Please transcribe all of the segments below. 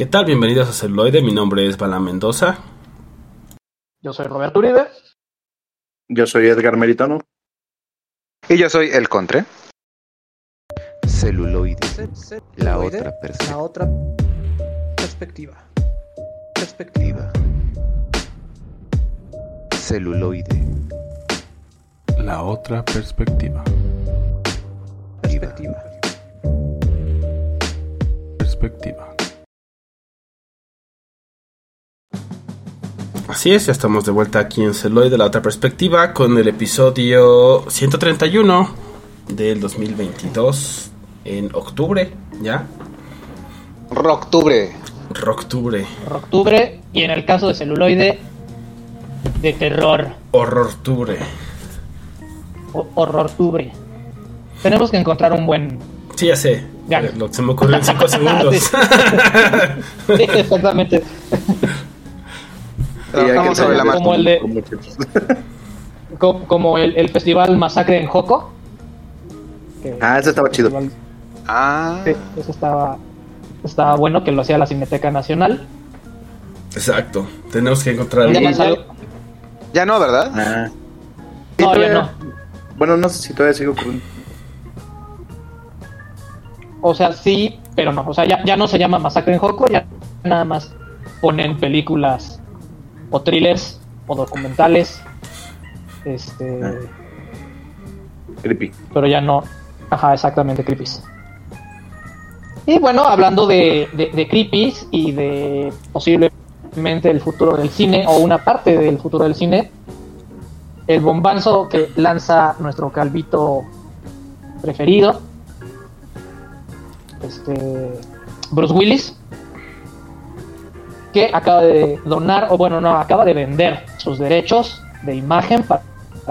¿Qué tal? Bienvenidos a Celuloide. Mi nombre es Bala Mendoza. Yo soy Roberto Uribe. Yo soy Edgar Meritano. Y yo soy El Contre. Celuloide. La otra perspectiva. La otra perspectiva. Perspectiva. Celuloide. La otra perspectiva. Perspectiva. Perspectiva. Así es, ya estamos de vuelta aquí en Celoide, la otra perspectiva, con el episodio 131 del 2022, en octubre, ¿ya? Rocktubre. Roctubre, Octubre y en el caso de celuloide, de terror. horrortubre. o- Horrortubre. Tenemos que encontrar un buen. Sí, ya sé, Ya. eh, lo que se me ocurrió en 5 segundos. Sí, exactamente. Trabajamos sobre la. Como el de- Co- Como el, el festival Masacre en Joco. Ah, ese estaba chido. festival- Ah, sí, eso estaba, estaba bueno que lo hacía la Cineteca Nacional. Exacto, tenemos que encontrar Ya sale- ya no, ¿verdad? Ah. Sí, No, ya todavía- no. Bueno, no sé si todavía sigo ocurriendo. O sea, sí, pero no. O sea, ya, ya no se llama Masacre en Joco, ya nada más ponen películas o thrillers o documentales. Este. Ah. Creepy. Pero ya no. Ajá, exactamente, creepies. Y bueno, hablando de, de, de creepies y de posiblemente el futuro del cine o una parte del futuro del cine, el bombanzo que lanza nuestro calvito preferido, este Bruce Willis, que acaba de donar, o bueno, no, acaba de vender sus derechos de imagen para,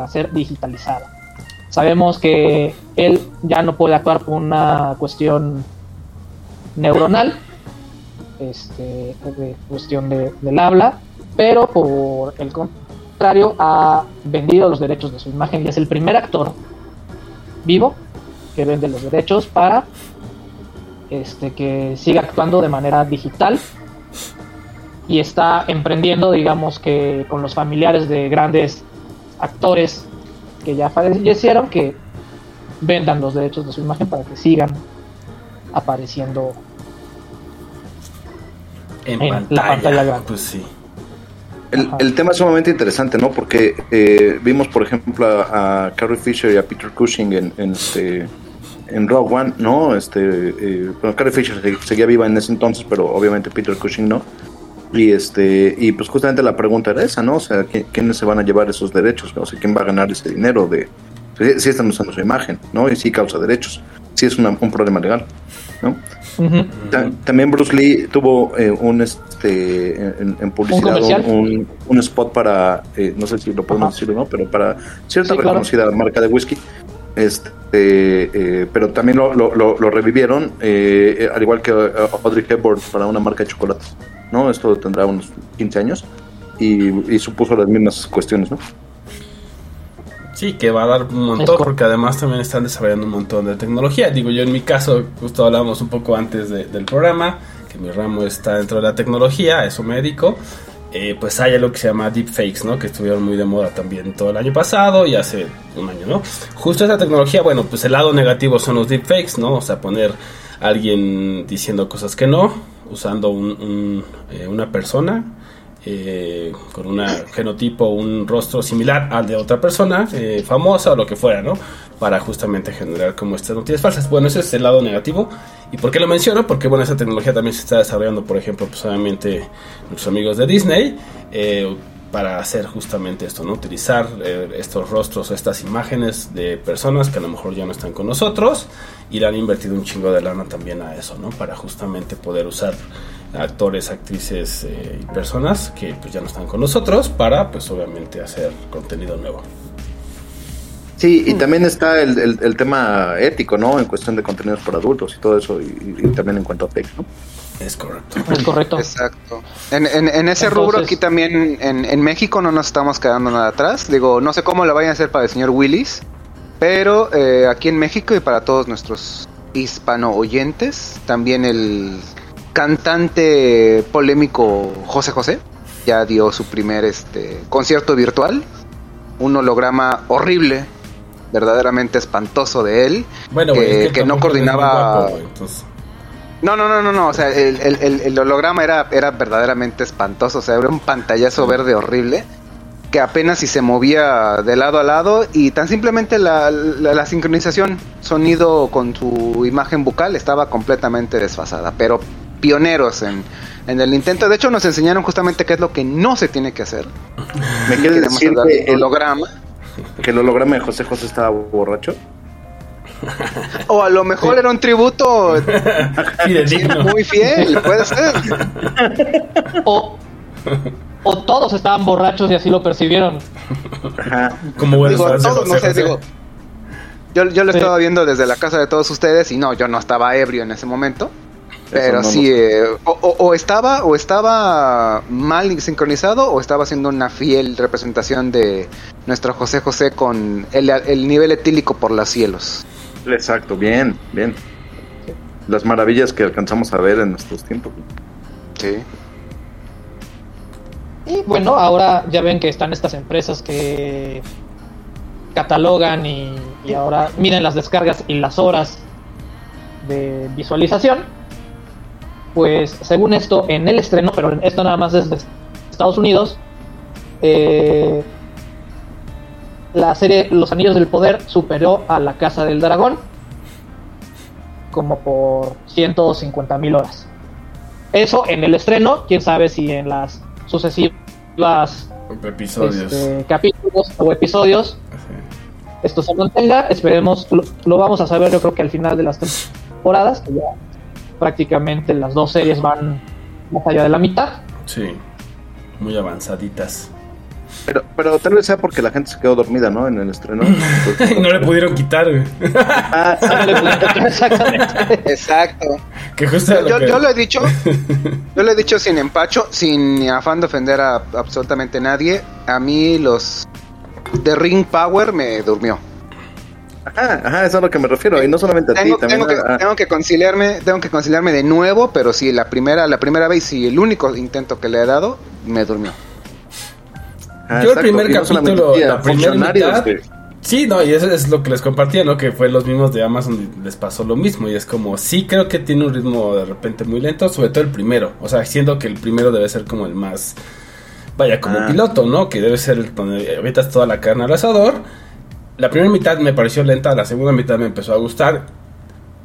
ser digitalizada. Sabemos que él ya no puede actuar por una cuestión neuronal, este, de cuestión de- del habla, pero por el contrario ha vendido los derechos de su imagen y es el primer actor vivo que vende los derechos para este, que siga actuando de manera digital y está emprendiendo, digamos que con los familiares de grandes actores que ya fallecieron, que vendan los derechos de su imagen para que sigan apareciendo en, en la pantalla. pantalla grande. Pues sí. El, el tema es sumamente interesante, ¿no? Porque eh, vimos, por ejemplo, a, a Carrie Fisher y a Peter Cushing en, en, este, en Rogue One, ¿no? Este, eh, bueno, Carrie Fisher se- seguía viva en ese entonces, pero obviamente Peter Cushing no. Y este y pues justamente la pregunta era esa, ¿no? O sea, ¿qui- ¿quiénes se van a llevar esos derechos? O sea, ¿quién va a ganar ese dinero de si, si están usando su imagen, ¿no? Y si causa derechos, si es una- un problema legal, ¿no? Ta- También Bruce Lee tuvo eh, un este en, en publicidad un, un- un spot para eh, no sé si lo podemos Ajá. decir o no, pero para cierta Sí, claro. reconocida marca de whisky. Este, eh, pero también lo, lo, lo- lo revivieron, eh, al igual que Audrey Hepburn para una marca de chocolates. ¿No? Esto tendrá unos 15 años y, y supuso las mismas cuestiones, ¿no? Sí, que va a dar un montón, porque además también están desarrollando un montón de tecnología. Digo, yo en mi caso, justo hablamos un poco antes de- del programa, que mi ramo está dentro de la tecnología, eso me dedico. Eh, pues hay algo que se llama deepfakes, ¿no? Que estuvieron muy de moda también todo el año pasado y hace un año, ¿no? Justo esa tecnología, bueno, pues el lado negativo son los deepfakes, ¿no? O sea, poner a alguien diciendo cosas que no, usando un- un, eh, una persona eh, con un genotipo, un rostro similar al de otra persona, eh, famosa o lo que fuera, ¿no? Para justamente generar como estas noticias falsas. Bueno, ese es el lado negativo. ¿Y por qué lo menciono? Porque, bueno, esa tecnología también se está desarrollando, por ejemplo, pues obviamente nuestros amigos de Disney, eh, para hacer justamente esto, ¿no? Utilizar eh, estos rostros, estas imágenes de personas que a lo mejor ya no están con nosotros y le han invertido un chingo de lana también a eso, ¿no? Para justamente poder usar actores, actrices eh, y personas que pues ya no están con nosotros para pues obviamente hacer contenido nuevo. Sí, y también está el, el- el tema ético, ¿no? En cuestión de contenidos para adultos y todo eso, y, y también en cuanto a fake, ¿no? Es correcto. Es correcto. Exacto. En, en, en ese rubro aquí también en, en México no nos estamos quedando nada atrás. Digo, no sé cómo lo vayan a hacer para el señor Willis, pero eh, aquí en México y para todos nuestros hispano oyentes, también el cantante polémico José José ya dio su primer este concierto virtual, un holograma horrible, verdaderamente espantoso de él, Bueno, que, es que no coordinaba. guapo, güey, entonces- No, no, no, no, no. O sea, el, el- el- holograma era, era verdaderamente espantoso. O sea, era un pantallazo verde horrible que apenas si se movía de lado a lado y tan simplemente la, la- la sincronización sonido con su imagen bucal estaba completamente desfasada. Pero pioneros en, en el intento. De hecho, nos enseñaron justamente qué es lo que no se tiene que hacer. ¿Me quieres decir que el, holograma. que el holograma de José José estaba borracho? O a lo mejor era un tributo muy fiel, puede ser. O, o todos estaban borrachos y así lo percibieron. Ajá. Como Digo, de todos, no sé, digo, yo, yo lo Sí. estaba viendo desde la casa de todos ustedes y no, yo no estaba ebrio en ese momento. Pero no sí, eh, o, o- o estaba o estaba mal sincronizado o estaba haciendo una fiel representación de nuestro José José con el, el nivel etílico por los cielos. Exacto, bien, bien. Las maravillas que alcanzamos a ver en nuestros tiempos. Sí. Y bueno, ahora ya ven que están estas empresas que catalogan y, y ahora miden las descargas y las horas de visualización. Pues según esto, en el estreno, pero esto nada más desde Estados Unidos, eh, la serie Los Anillos del Poder superó a la Casa del Dragón como por 150 mil horas. Eso en el estreno, quién sabe si en las sucesivas Episodios. este, capítulos o episodios Sí. esto se mantenga. Esperemos, lo, lo vamos a saber yo creo que al final de las temporadas, que ya prácticamente las dos series van más allá de la mitad. Sí. Muy avanzaditas. Pero, pero tal vez sea porque la gente se quedó dormida, ¿no? En el estreno. No le pudieron quitar, güey. Ah, Exactamente. Exacto. Que justo era lo Yo, que- yo lo he dicho, yo lo he dicho sin empacho, sin afán de ofender a absolutamente nadie. A mí los de Ring Power me durmió. Ajá, ajá, eso es a lo que me refiero. Y no solamente a ti, Tengo, también tengo que, a- a- tengo que conciliarme, tengo que conciliarme de nuevo, pero sí, la primera, la primera vez y el único intento que le he dado, me durmió. Ajá, Yo el primer no capítulo, la primera mitad, Sí, no, y eso es lo que les compartía, ¿no? Que fue los mismos de Amazon y les pasó lo mismo. Y es como, sí creo que tiene un ritmo de repente muy lento, sobre todo el primero. O sea, siendo que el primero debe ser como el más, vaya, como Ah. piloto, ¿no? Que debe ser el donde ahorita toda la carne al asador. La primera mitad me pareció lenta, la segunda mitad me empezó a gustar.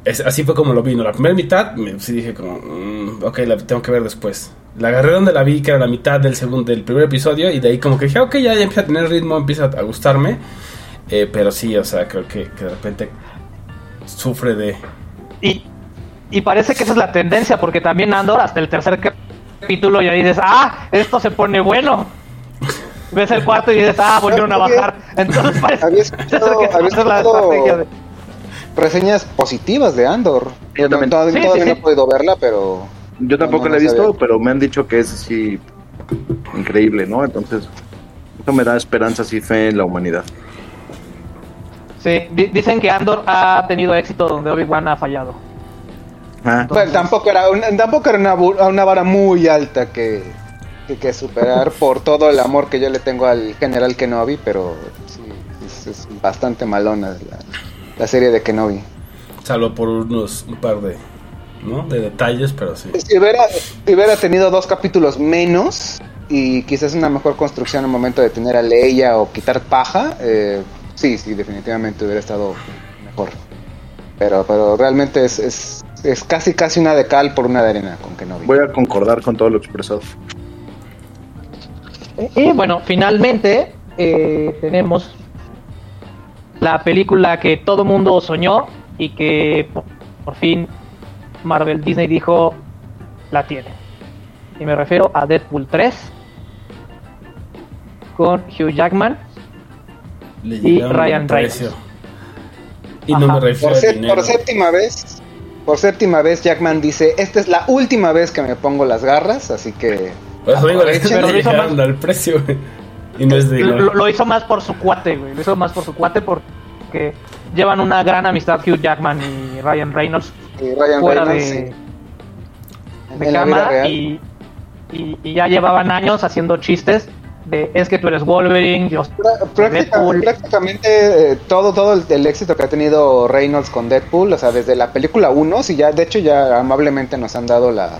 Es- así fue como lo vi, ¿no? La primera mitad, me, sí dije como, mm, ok, la tengo que ver después. La agarré donde la vi, que era la mitad del segundo, del primer episodio, y de ahí como que dije, ok, ya, ya empieza a tener ritmo, empieza a gustarme. Eh, pero sí, o sea, creo que, que de repente sufre de... Y, y parece que esa es la tendencia, porque también Andor hasta el tercer capítulo ya dices, ah, esto se pone bueno. Ves el cuarto y dices, ah, volvieron a bajar. Entonces parece Había que escuchado- esa había es la escuchado- estrategia de... Reseñas positivas de Andor. Yo también. No, todavía Sí, todavía sí, no sí. he podido verla, pero Yo tampoco No, no, la he visto, sabía. pero me han dicho que es así increíble, ¿no? Entonces, eso me da esperanzas y fe en la humanidad. Sí, di- dicen que Andor ha tenido éxito donde Obi-Wan ha fallado. Ah, Bueno, tampoco era, un- tampoco era una, una vara muy alta que, que, que superar por todo el amor que yo le tengo al general Kenobi, pero sí, es, es bastante malona la, la serie de Kenobi. Salvo por unos, un par de, ¿no? De detalles, pero sí. Si hubiera, si hubiera tenido dos capítulos menos y quizás una mejor construcción al momento de tener a Leia o quitar paja, eh, sí, sí, definitivamente hubiera estado mejor. Pero, pero realmente es, es, es casi casi una de cal por una de arena con Kenobi. voy a concordar con todo lo expresado. Y bueno, finalmente eh, tenemos la película que todo mundo soñó y que por, por fin Marvel Disney dijo la tiene. Y me refiero a Deadpool 3 con Hugh Jackman. Le Y Ryan. Reynolds. Y no Ajá. me refiero Por, a sé- dinero. por séptima vez, por séptima vez Jackman dice, esta es la última vez que me pongo las garras, así que le, al precio, güey. Y no es de lo hizo más por su cuate, güey. Lo hizo más por su cuate porque llevan una gran amistad Hugh Jackman y Ryan Reynolds y Ryan fuera Reynolds, de... sí. de cámara y, y, y ya llevaban años haciendo chistes de es que tú eres Wolverine, yo práctica- prácticamente eh, todo todo el, el éxito que ha tenido Reynolds con Deadpool, o sea, desde la película 1, si ya de hecho ya amablemente nos han dado la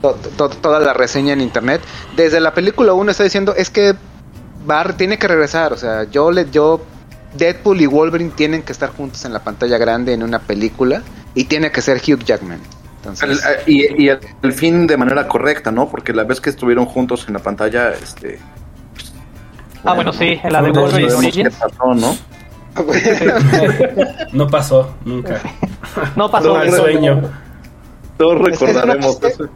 to- to- toda la reseña en internet. Desde la película 1 está diciendo es que Bar tiene que regresar, o sea, yo le yo Deadpool y Wolverine tienen que estar juntos en la pantalla grande en una película y tiene que ser Hugh Jackman. Entonces, y, y el, el fin de manera correcta, ¿no? Porque la vez que estuvieron juntos en la pantalla, este... Ah, bueno, sí, en la de Wolverine risa. ¿Qué Origins. pasó, no? No pasó, nunca. No pasó No, el sueño. Todos Es que recordaremos eso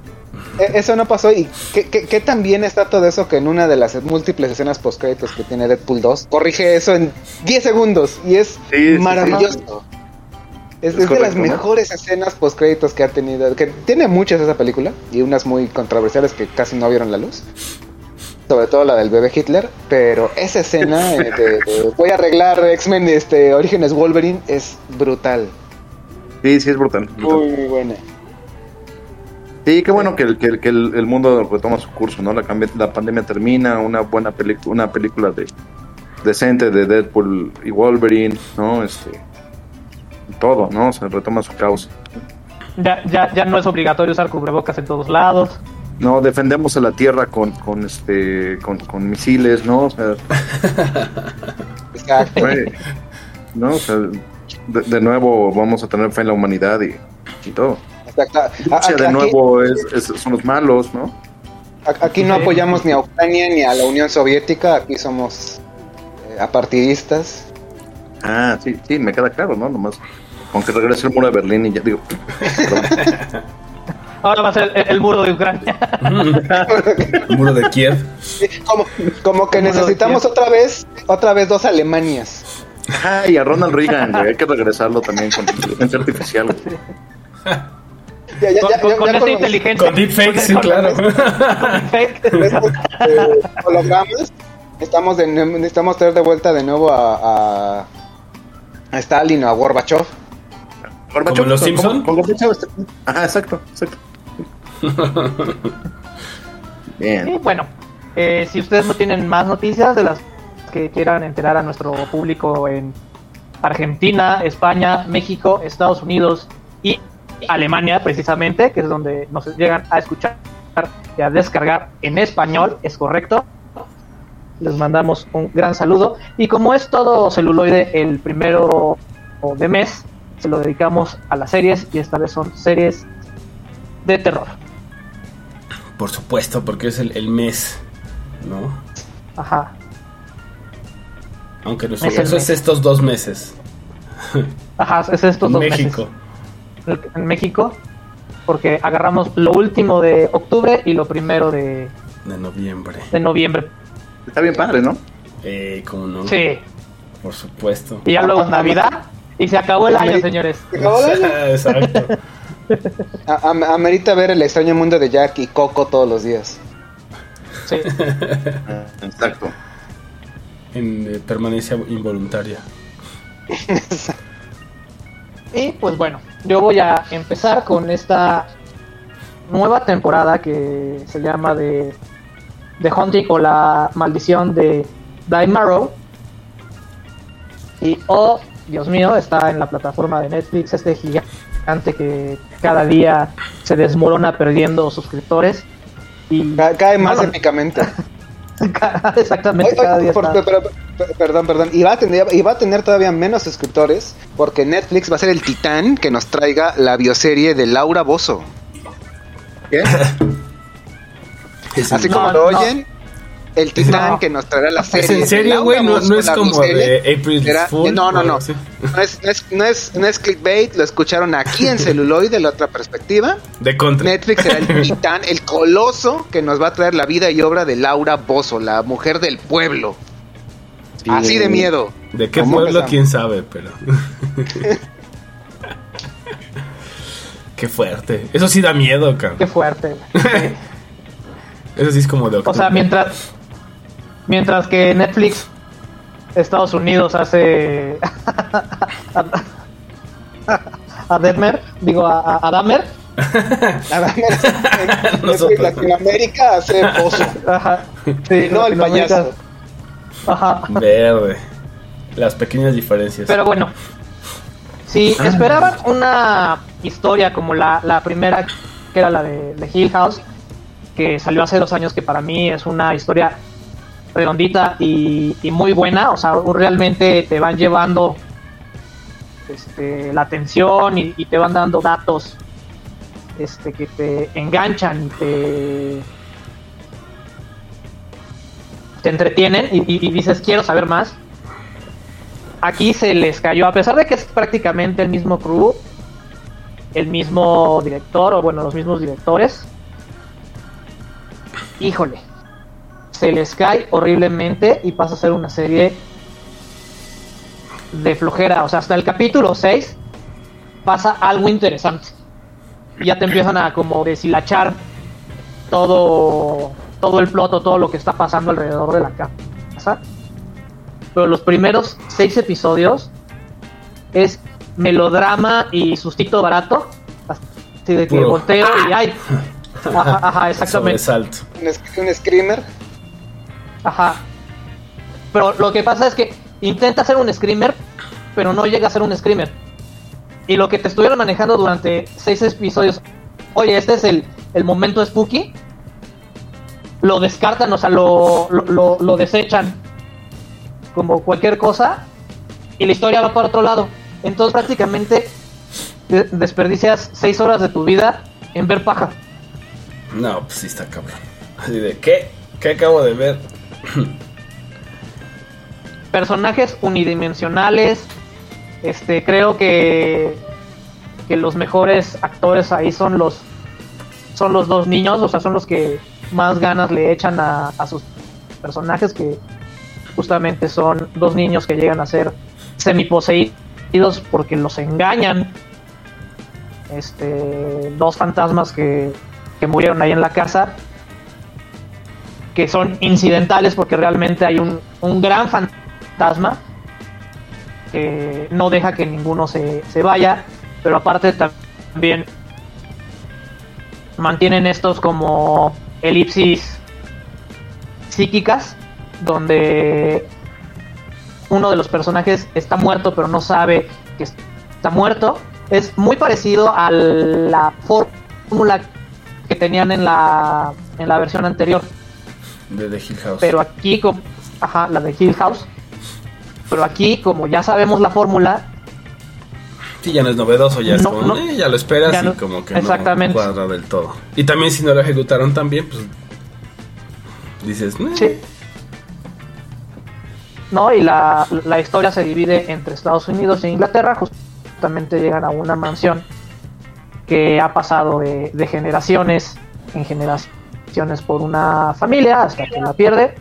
eso. Eh, Eso no pasó y ¿qué, qué, qué tan bien está todo eso que en una de las múltiples escenas postcréditos que tiene Deadpool 2 corrige eso en 10 segundos y es Sí, sí, maravilloso. Es, Es es de las mejores escenas postcréditos que ha tenido, que tiene muchas esa película y unas muy controversiales que casi no vieron la luz. Sobre todo la del bebé Hitler, pero esa escena eh, de, de voy a arreglar X-Men este Orígenes Wolverine es brutal. Sí, sí, es brutal. brutal. Muy, muy buena. Sí, qué bueno que, el, que, el, que el, el mundo retoma su curso, ¿no? La, cambia- la pandemia termina, una buena película, una película de decente de Deadpool y Wolverine, ¿no? Este, todo, ¿no? Se retoma su causa. Ya, ya, ya no es obligatorio usar cubrebocas en todos lados. No, defendemos a la tierra con, con este, con, con misiles, ¿no? O sea, fue- ¿no? O sea, de, de nuevo vamos a tener fe en la humanidad y, y todo. Exacto. A- Rusia de aquí- nuevo es, es- son los malos, ¿no? Aquí no apoyamos ni a Ucrania ni a la Unión Soviética, aquí somos eh, apartidistas. Ah, sí, sí, me queda claro, ¿no? Nomás con que regrese el muro de Berlín y ya digo. Ahora va a ser el, el muro de Ucrania. Muro de Kiev. Como, como que necesitamos otra vez, otra vez dos Alemanias. Ajá, y a Ronald Reagan, güey, hay que regresarlo también con inteligencia artificial. güey. Ya, ya, Con, ya, con- ya- con ya esta con- inteligencia. Con deepfakes, sí, con- claro. con eh, hologramas, estamos de, necesitamos traer de vuelta de nuevo a, a, a Stalin o a Gorbachev. Gorbachev, ¿Como los con- Simpson? con Gorbachev, este- Ajá, exacto, exacto. Y Bien. bueno, eh, si ustedes no tienen más noticias de las que quieran enterar a nuestro público en Argentina, España, México, Estados Unidos y Alemania, precisamente, que es donde nos llegan a escuchar y a descargar en español, es correcto. Les mandamos un gran saludo. Y como es todo celuloide el primero de mes, se lo dedicamos a las series y esta vez son series de terror. Por supuesto, porque es el, el mes, ¿no? Ajá. Aunque nuestro Es caso es estos dos meses. Ajá, es estos dos México. meses. En México, porque agarramos lo último de octubre y lo primero de, De noviembre. de noviembre. Está bien padre, ¿no? Eh, ¿cómo no? Sí, Por supuesto. y ya luego Navidad y se acabó el año, señores. ¿Se acabó el año? Exacto. A- a- Amerita ver el extraño mundo de Jack y Coco todos los días. Sí. Ah, Exacto. En eh, permanencia involuntaria. Y pues bueno, yo voy a empezar con esta nueva temporada que se llama de The Hunting o la maldición de Marrow. Y oh, Dios mío, está en la plataforma de Netflix este gigante que cada día se desmorona perdiendo suscriptores. Y Ca- Cae más No, no. épicamente. exactamente Oye, cada oye, día por- está- pero- pero- perdón, perdón. Y va, a tener, y va a tener todavía menos suscriptores porque Netflix va a ser el titán que nos traiga la bioserie de Laura Bozo. ¿Qué? Así como lo no. oyen, el titán No. que nos traerá la serie. ¿Es en serio, güey? No, es como de April Fool. no, no, no. No es, no, es, no, es, no es clickbait, lo escucharon aquí en celuloid de la otra perspectiva. De contra. Netflix será el titán, el coloso que nos va a traer la vida y obra de Laura Bozo, la mujer del pueblo. Sí. Así de miedo. ¿De qué ¿Cómo pueblo? empezamos? Quién sabe, pero. qué fuerte. Eso sí da miedo, cabrón. Qué fuerte. Eso sí es como de O sea, mientras mientras que Netflix Estados Unidos hace a, a Detmer, digo a, a- en Nosotros. Latinoamérica hace pozo. Ajá. Sí, No, el payaso. Ajá. Verde. Las pequeñas diferencias. Pero bueno, si Ah. esperaban una historia como la, la primera, que era la de, de Hill House, que salió hace dos años, que para mí es una historia redondita y, muy buena, o sea, realmente te van llevando este, la atención y, te van dando datos este, que te enganchan te, te entretienen y dices quiero saber más aquí se les cayó, a pesar de que es prácticamente el mismo crew, el mismo director, o bueno, los mismos directores. Híjole, se les cae horriblemente y pasa a ser una serie de flojera. O sea, hasta el capítulo 6 pasa algo interesante. Ya te empiezan a como deshilachar todo, todo el ploto, todo lo que está pasando alrededor de la casa pero los primeros seis episodios es melodrama y sustito barato. Así de que Puro. volteo y ay. Ajá, ajá, exactamente. Un, un screamer. Ajá. Pero lo que pasa es que intenta hacer un screamer, pero no llega a ser un screamer. Y lo que te estuvieron manejando durante seis episodios, oye, este es el, el momento spooky, lo descartan, o sea, lo, lo, desechan como cualquier cosa y la historia va para otro lado. Entonces prácticamente de- desperdicias seis horas de tu vida en ver paja. No, pues sí está cabrón. Así de, ¿qué? ¿Qué acabo de ver? Personajes unidimensionales. Este, creo que, que los mejores actores ahí son los son los dos niños, o sea, son los que más ganas le echan a, sus personajes que justamente son dos niños que llegan a ser semiposeídos porque los engañan. Este, dos fantasmas que, que murieron ahí en la casa que son incidentales porque realmente hay un, un gran fantasma que no deja que ninguno se, se vaya, pero aparte también mantienen estos como elipsis psíquicas donde uno de los personajes está muerto pero no sabe que está muerto. Es muy parecido a la fórmula que tenían en la, en la versión anterior. De The Hill House. Pero aquí, como, ajá, la de Hill House. Pero aquí, como ya sabemos la fórmula, Sí, ya no es novedoso, ya es No, como, no. eh, ya lo esperas Ya y no- como que exactamente. no cuadra del todo. Y también si no lo ejecutaron tan bien, pues dices, "Eh". sí. ¿No? Y la, la historia se divide entre Estados Unidos e Inglaterra. Justamente llegan a una mansión que ha pasado de, de generaciones en generaciones por una familia hasta que la pierde.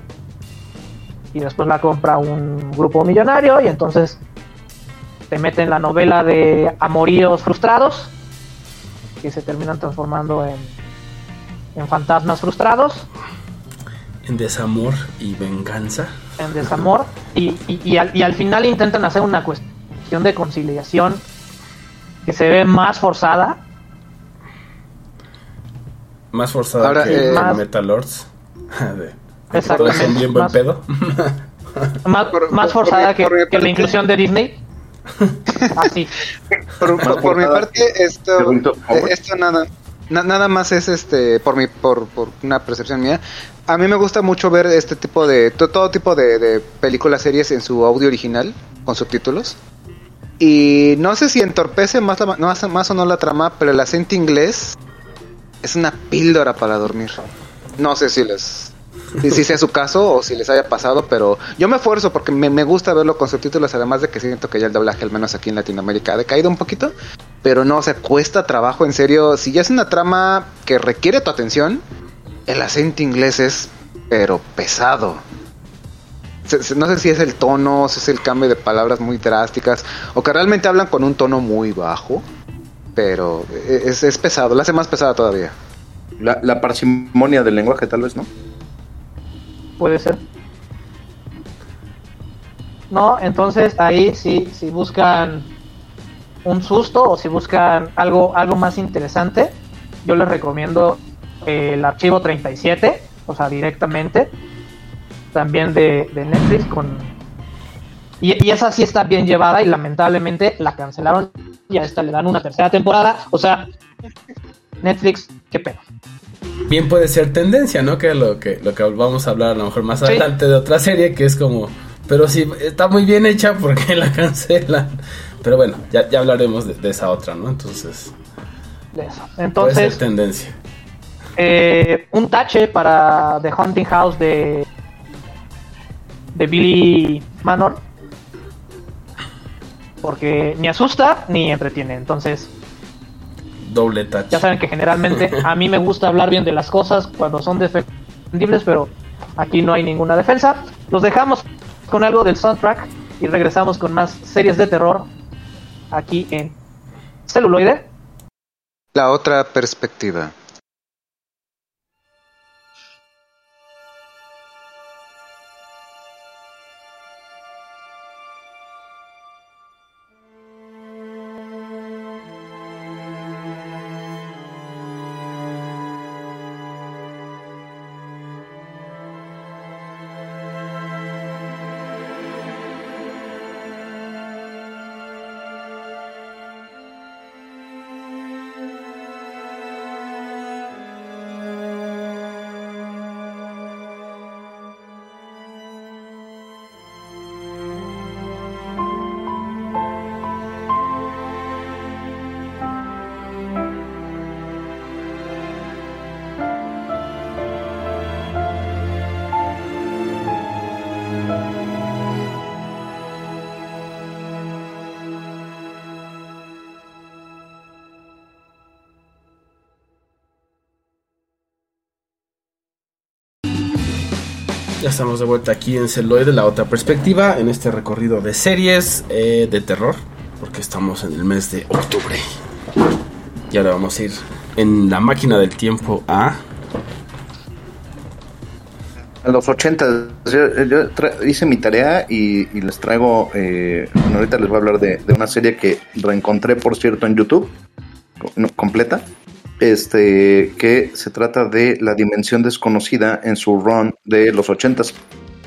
Y después la compra un grupo millonario y entonces te meten la novela de amoríos frustrados que se terminan transformando en, en fantasmas frustrados, en desamor y venganza. en desamor y, y- y al, y al final intentan hacer una cuestión de conciliación que se ve más forzada. Más forzada Ahora, que eh, más... Metal Lords. De- todos son bien buen más- pedo. Más, Por- más por- forzada por- que, por mi que la inclusión de Disney. Así. Por, por- por mi parte, esto, eh, esto nada, na- nada más es este, por mi, por, por una percepción mía. A mí me gusta mucho ver este tipo de, to- todo tipo de, de películas, series en su audio original, con subtítulos. Y no sé si entorpece más, la- no, más, más o no la trama, pero el acento inglés es una píldora para dormir. No sé si les si, sea su caso o si les haya pasado, pero yo me esfuerzo porque me, me gusta verlo con subtítulos, además de que siento que ya el doblaje, al menos aquí en Latinoamérica, ha decaído un poquito, pero no, o sea, cuesta trabajo, en serio, si ya es una trama que requiere tu atención, el acento inglés es, pero pesado. Se- se- no sé si es el tono, si es el cambio de palabras muy drásticas, o que realmente hablan con un tono muy bajo, pero es, es pesado, lo hace más pesada todavía. La, la parsimonia del lenguaje, tal vez, ¿no? Puede ser. No, entonces ahí sí, si buscan un susto o si buscan algo, algo más interesante, yo les recomiendo el archivo 37, o sea, directamente, también de, de Netflix con... Y, y esa sí está bien llevada y lamentablemente la cancelaron y a esta le dan una tercera temporada, o sea, Netflix, qué pena. Bien puede ser tendencia, ¿no? Que lo que lo que vamos a hablar a lo mejor más Sí. adelante de otra serie que es como, pero sí está muy bien hecha porque la cancelan. Pero bueno, ya, ya hablaremos de, de esa otra, ¿no? Entonces, de eso. puede Entonces, ser tendencia. eh, un tache para The Haunting House de de Billy Manor porque ni asusta ni entretiene entonces Doble touch. ya saben que generalmente a mí me gusta hablar bien de las cosas cuando son defendibles pero aquí no hay ninguna defensa los dejamos con algo del soundtrack y regresamos con más series de terror aquí en celuloide La otra perspectiva. Estamos de vuelta aquí en Celoide, la otra perspectiva, en este recorrido de series eh, de terror, porque estamos en el mes de octubre. Y ahora vamos a ir en la máquina del tiempo a... A los 80 yo, yo hice mi tarea y, y les traigo, eh, bueno, ahorita les voy a hablar de, de una serie que reencontré, por cierto, en YouTube, completa, este, que se trata de La Dimensión Desconocida en su run de los 80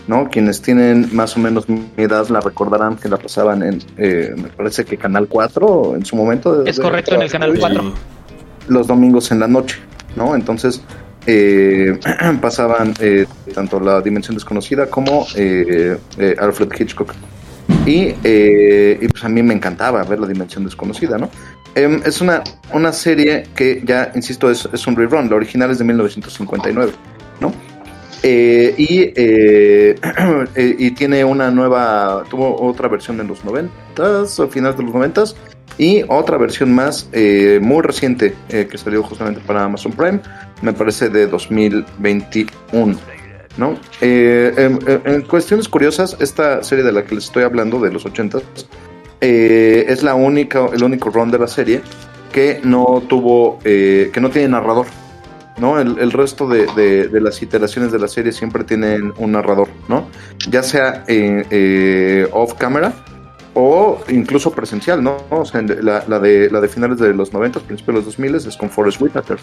¿no? Quienes tienen más o menos mi edad la recordarán que la pasaban en, eh, me parece que Canal 4 en su momento. Es correcto, en el Canal Sí. 4. los domingos en la noche, ¿no? Entonces eh, pasaban eh, tanto la Dimensión Desconocida como eh, eh, Alfred Hitchcock. Y, eh, y, pues a mí me encantaba ver la Dimensión Desconocida, ¿no? Em, es una, una serie que ya, insisto, es, es un rerun. La original es de 1959, ¿no? Eh, y, eh, eh, y tiene una nueva, tuvo otra versión en los 90s o finales de los 90s y otra versión más eh, muy reciente eh, que salió justamente para Amazon Prime, me parece de 2021. ¿no? Eh, en, en cuestiones curiosas, esta serie de la que les estoy hablando, de los 80 eh, es la única, el único run de la serie que no tuvo, eh, que no tiene narrador. ¿no? El, el resto de, de- de las iteraciones de la serie siempre tienen un narrador, ¿no? Ya sea eh, off camera o incluso presencial, ¿no? O sea, la, la de, la de finales de los 90, principios de los 2000 es con Forrest Whitaker,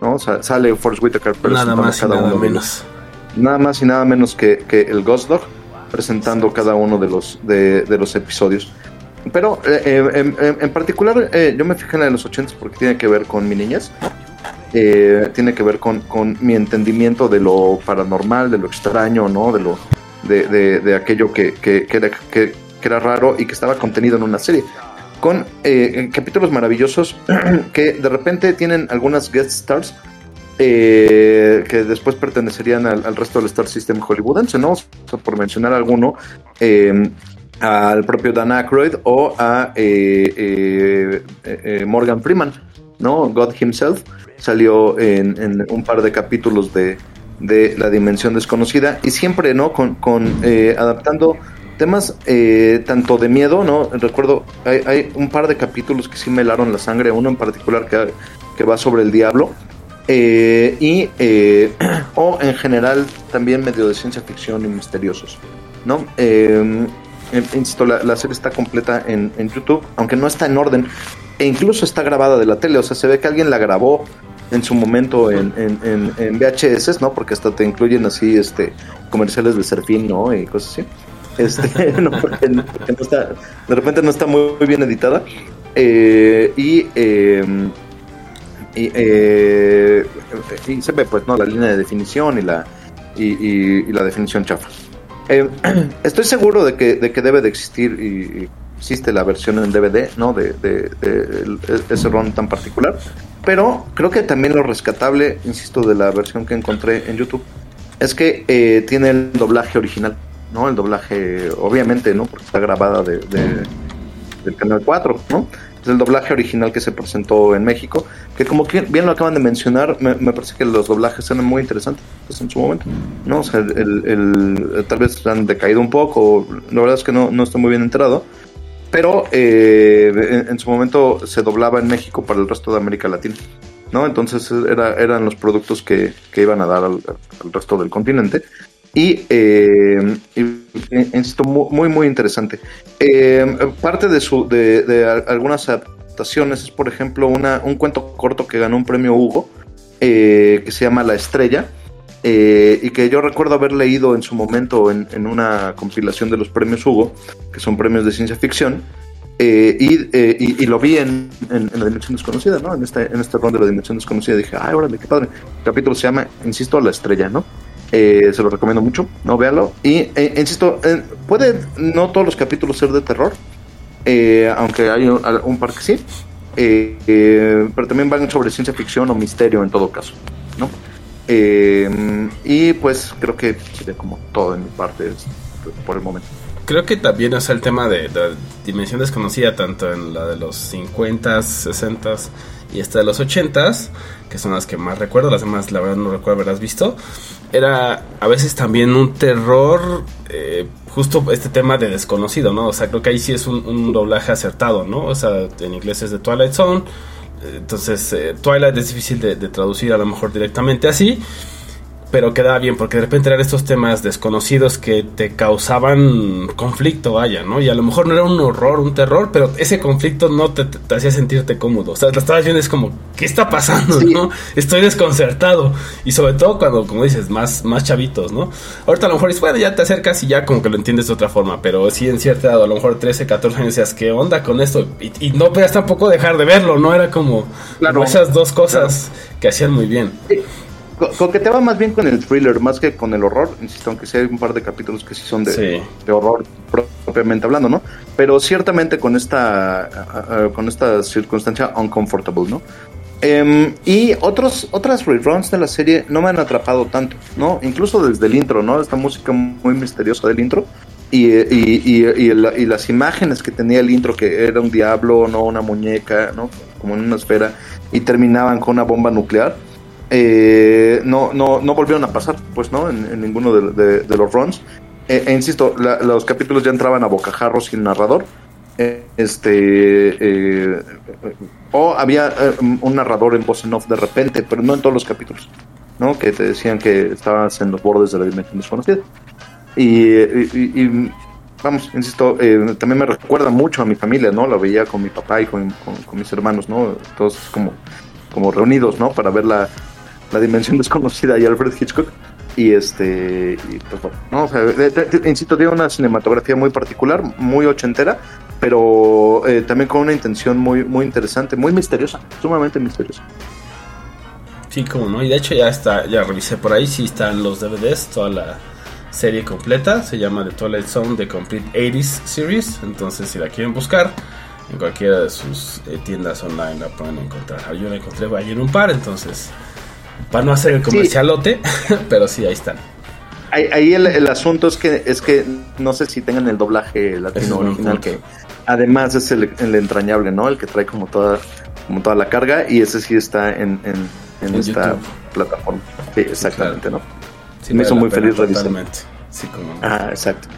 ¿no? O sea, sale Forrest Whitaker Nada más y nada uno menos. nada más y nada menos que, que el Ghost Dog presentando cada uno de los de, de los episodios. Pero eh, eh, en, particular eh, yo me fijé en la de los 80 porque tiene que ver con mi niñez. Eh, tiene que ver con, mi entendimiento de lo paranormal, de lo extraño, ¿no? De lo de, aquello que, que- era, raro y que estaba contenido en una serie. Con eh, capítulos maravillosos que de repente tienen algunas guest stars que después pertenecerían al, resto del Star System hollywoodense, ¿no? Por mencionar alguno, al propio Dan Aykroyd o a eh, eh, eh, Morgan Freeman, ¿no? God himself salió en, un par de capítulos de, de La Dimensión Desconocida y siempre, ¿no? Con, con eh, adaptando temas eh, tanto de miedo, ¿no? Recuerdo, hay, hay un par de capítulos que sí me helaron la sangre, uno en particular que, que va sobre el diablo, y eh, o en general también medio de ciencia ficción y misteriosos, ¿no? Insisto, la, serie está completa en, YouTube, aunque no está en orden, e incluso está grabada de la tele, o sea, se ve que alguien la grabó en su momento en, en, VHS, ¿no? Porque hasta te incluyen así este comerciales de Serfín, ¿no? Y cosas así. Este, no, porque, no- está, de repente no está muy, bien editada. Eh, y, eh, y, y se ve pues no la línea de definición y la y la definición chafa. Eh, estoy seguro de que, de que debe de existir y, existe la versión en DVD, ¿no? De, ese ron tan particular. Pero creo que también lo rescatable, insisto, de la versión que encontré en YouTube, es que eh, tiene el doblaje original, ¿no? El doblaje, obviamente, ¿no? Porque está grabada de, de- del Canal 4, ¿no? Es el doblaje original que se presentó en México, que como que bien lo acaban de mencionar, me, me parece que los doblajes eran muy interesantes pues, en su momento, ¿no? O sea, el, el- el- tal vez han decaído un poco, la verdad es que no, no estoy muy bien enterado, pero eh, en, en su momento se doblaba en México para el resto de América Latina, ¿no? Entonces era, eran los productos que, que iban a dar al, al resto del continente. Y, eh, mu- muy, muy interesante. Eh, parte de, su, de, algunas adaptaciones es, por ejemplo, una, un cuento corto que ganó un premio Hugo, eh, que se llama La Estrella, eh, y que yo recuerdo haber leído en su momento en, en una compilación de los premios Hugo, que son premios de ciencia ficción, y, lo vi en, en- la Dimensión Desconocida, ¿no? En este, en este ron de la Dimensión Desconocida. Dije, ay, órale, qué padre. El capítulo se llama, insisto, La Estrella, ¿no? Eh, se lo recomiendo mucho, ¿no? Véalo. Y, eh, insisto, eh, puede no todos los capítulos ser de terror, eh, aunque hay un, un par que sí. Eh, eh, pero también van sobre ciencia ficción o misterio en todo caso, ¿no? Y pues creo que sería como todo en mi parte por el momento. Creo que también es el tema de, de dimensión desconocida, tanto en la de los 50s, 60s y esta de los 80s, que son las que más recuerdo, las demás la verdad no recuerdo haberlas visto. Era a veces también un terror, eh, justo este tema de desconocido, ¿no? O sea, creo que ahí sí es un, doblaje acertado, ¿no? O sea, en inglés es de Twilight Zone. eh, Entonces, eh, Twilight es difícil de traducir a lo mejor directamente así pero quedaba bien porque de repente eran estos temas desconocidos que te causaban conflicto, vaya, ¿no? Y a lo mejor no era un horror, un terror, pero ese conflicto no te, te hacía sentirte cómodo. O sea, la estabas viendo es como, ¿qué está pasando, Sí. no? Estoy desconcertado. Y sobre todo cuando, como dices, más, más chavitos, ¿no? Ahorita a lo mejor dices, bueno, ya te acercas y ya como que lo entiendes de otra forma, pero sí en cierta edad, a lo mejor 13, 14 años decías, ¿qué onda con esto? Y, y no podías tampoco dejar de verlo, ¿no? Era como, Claro. como esas dos cosas que hacían muy bien. Co- Coqueteaba más bien con el thriller, más que con el horror. Insisto, aunque sí hay un par de capítulos que sí son de, Sí. de horror propiamente hablando, ¿no? Pero ciertamente con esta, ah, ah, con esta circunstancia uncomfortable, ¿no? Em, y otros, otras reruns de la serie no me han atrapado tanto, ¿no? Incluso desde el intro, ¿no? Esta música muy misteriosa del intro. Y, y, y, y la- y las imágenes que tenía el intro, que era un diablo, no una muñeca, ¿no? Como en una esfera, y terminaban con una bomba nuclear eh, no, no, no volvieron a pasar, pues no, en, en ninguno de, de- de los runs. Eh, e insisto, la- los capítulos ya entraban a bocajarro sin narrador. Eh, este eh, o había eh, un narrador en voz en off de repente, pero no en todos los capítulos, ¿no? Que te decían que estabas en los bordes de la dimensión desconocida. Y, y- y- vamos, insisto, eh, también me recuerda mucho a mi familia, ¿no? Lo veía con mi papá y con, con- con mis hermanos, ¿no? Todos como, como reunidos, ¿no? Para ver la, la dimensión desconocida y Alfred Hitchcock. Y este, y pues bueno, ¿no? O sea, de- de- tiene una cinematografía muy particular, muy ochentera, pero eh, también con una intención muy, muy interesante, muy misteriosa, sumamente misteriosa. Sí, como no, y de hecho ya está, ya revisé por ahí, sí están los DVDs, toda la serie completa, se llama The Twilight Zone The Complete 80s Series, entonces si la quieren buscar, en cualquiera de sus eh, tiendas online la pueden encontrar. Yo la encontré en un par, entonces, para no hacer el comercialote, pero sí, ahí están. Ahí, ahí el, el asunto es que es que no sé si tengan el doblaje es latino buen original que además es el, el entrañable, ¿no? El que trae como toda como toda la carga y ese sí está en, en, en En esta YouTube. plataforma. Sí, exactamente, ¿no? Sí, Me hizo muy feliz totalmente. Sí, como. Ah, exacto.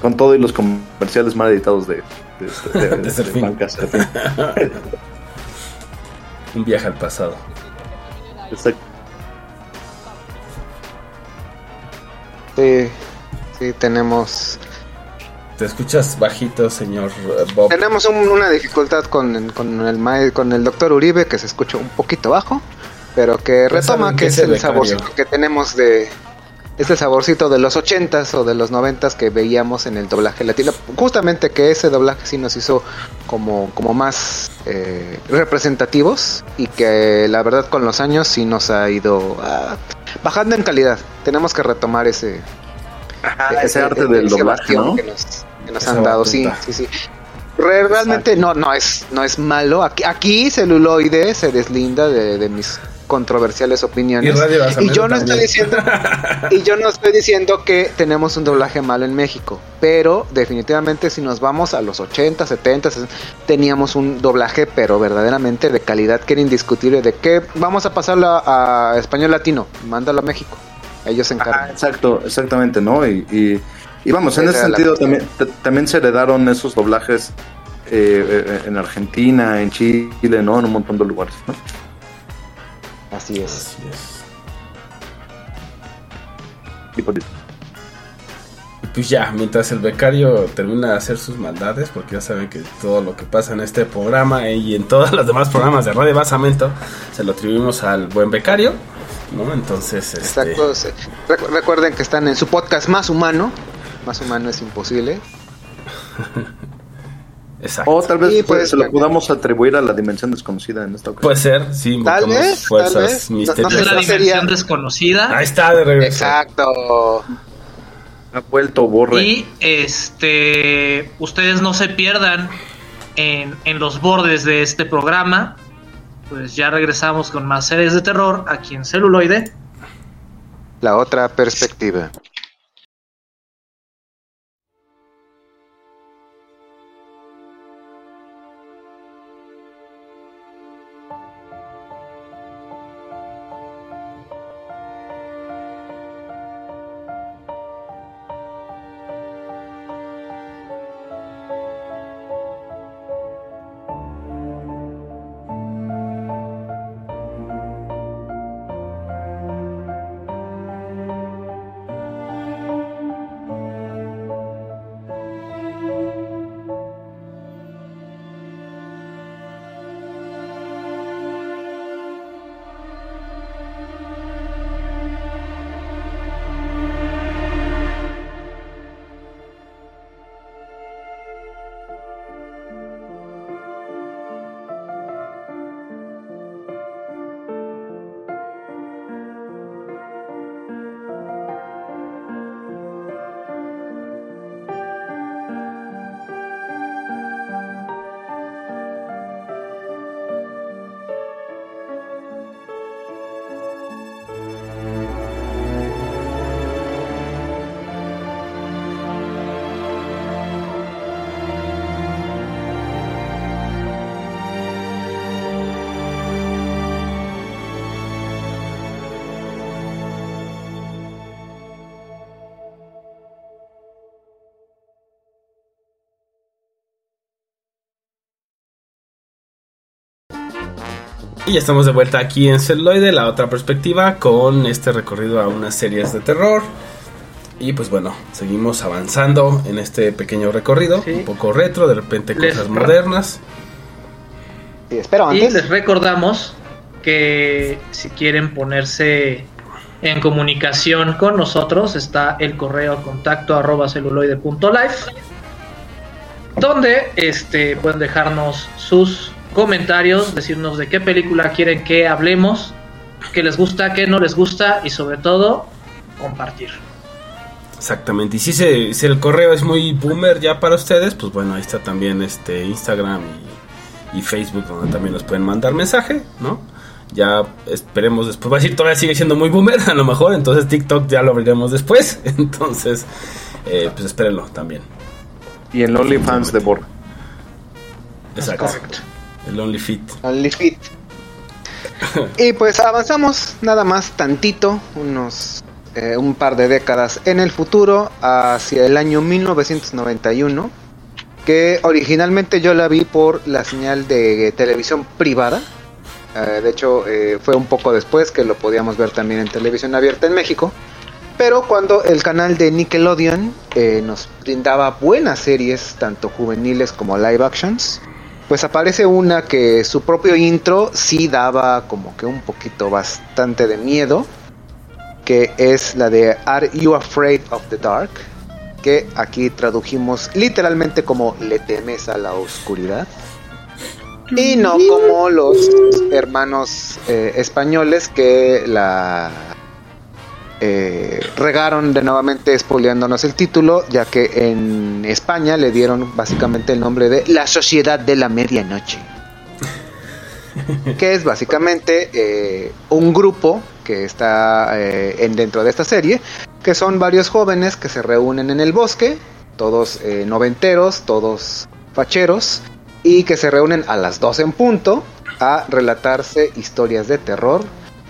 Con todo y los comerciales mal editados de de, de. Un viaje al pasado. Exacto. Sí, sí, tenemos. Te escuchas bajito, señor eh, Bob. Tenemos un- una dificultad con, con el con el doctor Uribe que se escucha un poquito bajo. pero que retoma que es el saborcito que tenemos de este saborcito de los ochentas o de los noventas que veíamos en el doblaje latino. Justamente que ese doblaje sí nos hizo como, como más eh, representativos y que la verdad con los años sí nos ha ido ah, bajando en calidad. Tenemos que retomar ese, ese arte del ese doblaje, ¿no? que nos, que nos Esa han dado, sí, sí, sí. Re- realmente no, no es, no es malo. Aquí, aquí celuloide se deslinda de, de mis controversiales opiniones. Y yo no estoy diciendo, y yo no estoy diciendo que tenemos un doblaje malo en México, pero definitivamente si nos vamos a los 80, 70, 60, teníamos un doblaje pero verdaderamente de calidad que era indiscutible de que vamos a pasarlo a, a español latino, mándalo a México. Ellos se encargan. exacto, exactamente, ¿no? Y, y, y vamos, en ese sentido también, también se heredaron esos doblajes eh, eh, en Argentina, en Chile, ¿no? En un montón de lugares, ¿no? Así es. Así es. Y por- pues ya, mientras el becario termina de hacer sus maldades, porque ya saben que todo lo que pasa en este programa y en todos los demás programas de Radio Basamento se lo atribuimos al buen becario, ¿no? Entonces, este, Exacto. recuerden que están en su podcast más humano. Más humano es imposible. exacto. O tal vez Y pues, se lo podamos atribuir a la dimensión desconocida en esta ocasión. Puede ser, sí, Tal vez, tal fuerzas vez. No- no sé la sería- dimensión desconocida. Ahí está de regreso. Exacto. ha vuelto borre. Y este ustedes no se pierdan en, en los bordes de este programa. Pues ya regresamos con más series de terror aquí en celuloide. La otra perspectiva. Y ya estamos de vuelta aquí en Celuloide, la otra perspectiva, con este recorrido a unas series de terror. Y pues bueno, seguimos avanzando en este pequeño recorrido, Sí. un poco retro, de repente Les- cosas modernas. Sí, espero Y antes. les recordamos que si quieren ponerse en comunicación con nosotros está el correo contacto arroba celuloide.life donde este, pueden dejarnos sus comentarios, decirnos de qué película quieren que hablemos, qué les gusta, qué no les gusta y sobre todo compartir. Exactamente. Y si, se, si el correo es muy boomer ya para ustedes, pues bueno, ahí está también este Instagram y, y Facebook, donde también nos pueden mandar mensaje, ¿no? Ya esperemos después. Va a decir, todavía sigue siendo muy boomer, a lo mejor. Entonces TikTok ya lo abriremos después. Entonces, eh, pues espérenlo también. Y en OnlyFans de Borre. Exacto. Correcto. El OnlyFit. OnlyFit. y pues avanzamos nada más tantito, unos eh, un par de décadas en el futuro, hacia el año 1991, que originalmente yo la vi por la señal de televisión privada. Eh, de hecho, eh, fue un poco después que lo podíamos ver también en televisión abierta en México. Pero cuando el canal de Nickelodeon nos brindaba buenas series, tanto juveniles como live actions, pues aparece una que su propio intro sí daba como que un poquito bastante de miedo, que es la de Are You Afraid of the Dark? Que aquí tradujimos literalmente como Le temes a la oscuridad. Y no como los hermanos eh, españoles que la eh, regaron de nuevamente spoileándonos el título, ya que en España le dieron básicamente el nombre de La Sociedad de la Medianoche. que es básicamente eh, un grupo que está eh, en, dentro de esta serie, que son varios jóvenes que se reúnen en el bosque, todos eh, noventeros, todos facheros, y que se reúnen a las 12 en punto a relatarse historias de terror.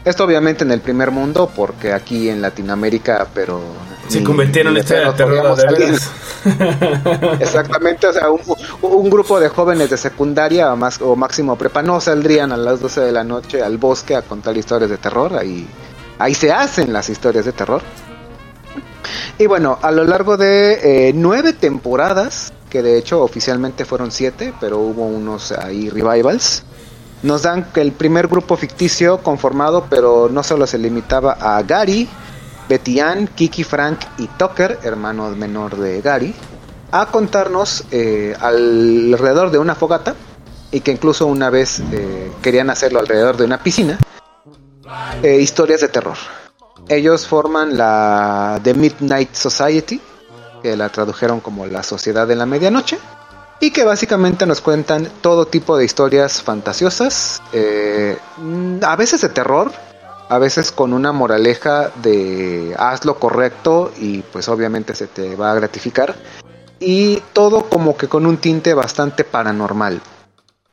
Esto obviamente en el primer mundo, porque aquí en Latinoamérica, pero... Se convirtieron en pedo terror de veras. Exactamente, o sea, un, un grupo de jóvenes de secundaria o, más, o máximo prepa no saldrían a las 12 de la noche al bosque a contar historias de terror. Ahí, ahí se hacen las historias de terror. Y bueno, a lo largo de eh, nueve temporadas, que de hecho oficialmente fueron siete, pero hubo unos ahí revivals, nos dan el primer grupo ficticio conformado, pero no solo se limitaba a Gary, Betty Ann, Kiki, Frank y Tucker, hermano menor de Gary, a contarnos eh, alrededor de una fogata y que incluso una vez eh, querían hacerlo alrededor de una piscina, eh, historias de terror. Ellos forman la The Midnight Society, que la tradujeron como la Sociedad de la Medianoche, y que básicamente nos cuentan todo tipo de historias fantasiosas, eh, mm, a veces de terror, a veces con una moraleja de haz lo correcto y pues obviamente se te va a gratificar, y todo como que con un tinte bastante paranormal.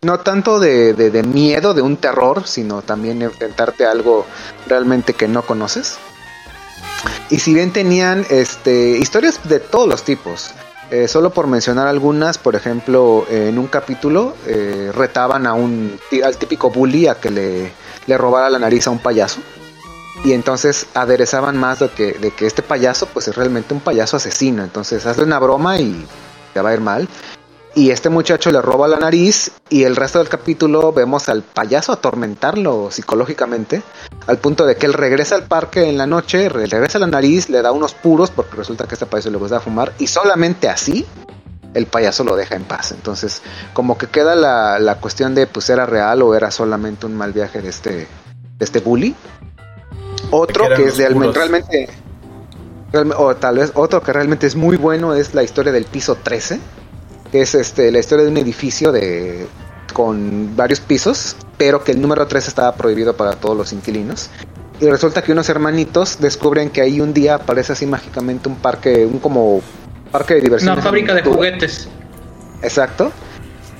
No tanto de, de- miedo, de un terror, sino también enfrentarte a algo realmente que no conoces. Y si bien tenían este, historias de todos los tipos, eh, solo por mencionar algunas, por ejemplo, en un capítulo eh, retaban a un, al típico bully a que le, le robara la nariz a un payaso. Y entonces aderezaban más de que, de que este payaso pues es realmente un payaso asesino. Entonces hazle una broma y te va a ir mal. Y este muchacho le roba la nariz y el resto del capítulo vemos al payaso atormentarlo psicológicamente al punto de que él regresa al parque en la noche, re- regresa la nariz, le da unos puros porque resulta que a este payaso le gusta fumar y solamente así el payaso lo deja en paz. Entonces como que queda la, la cuestión de pues era real o era solamente un mal viaje de este, de este bully. Otro Que es de, realmente... realme- O tal vez otro que realmente es muy bueno es la historia del piso 13 que es este la historia de un edificio de con varios pisos, pero que el número 3 estaba prohibido para todos los inquilinos. Y resulta que unos hermanitos descubren que ahí un día aparece así mágicamente un parque, un como parque de diversión. Una fábrica de juguetes. Exacto.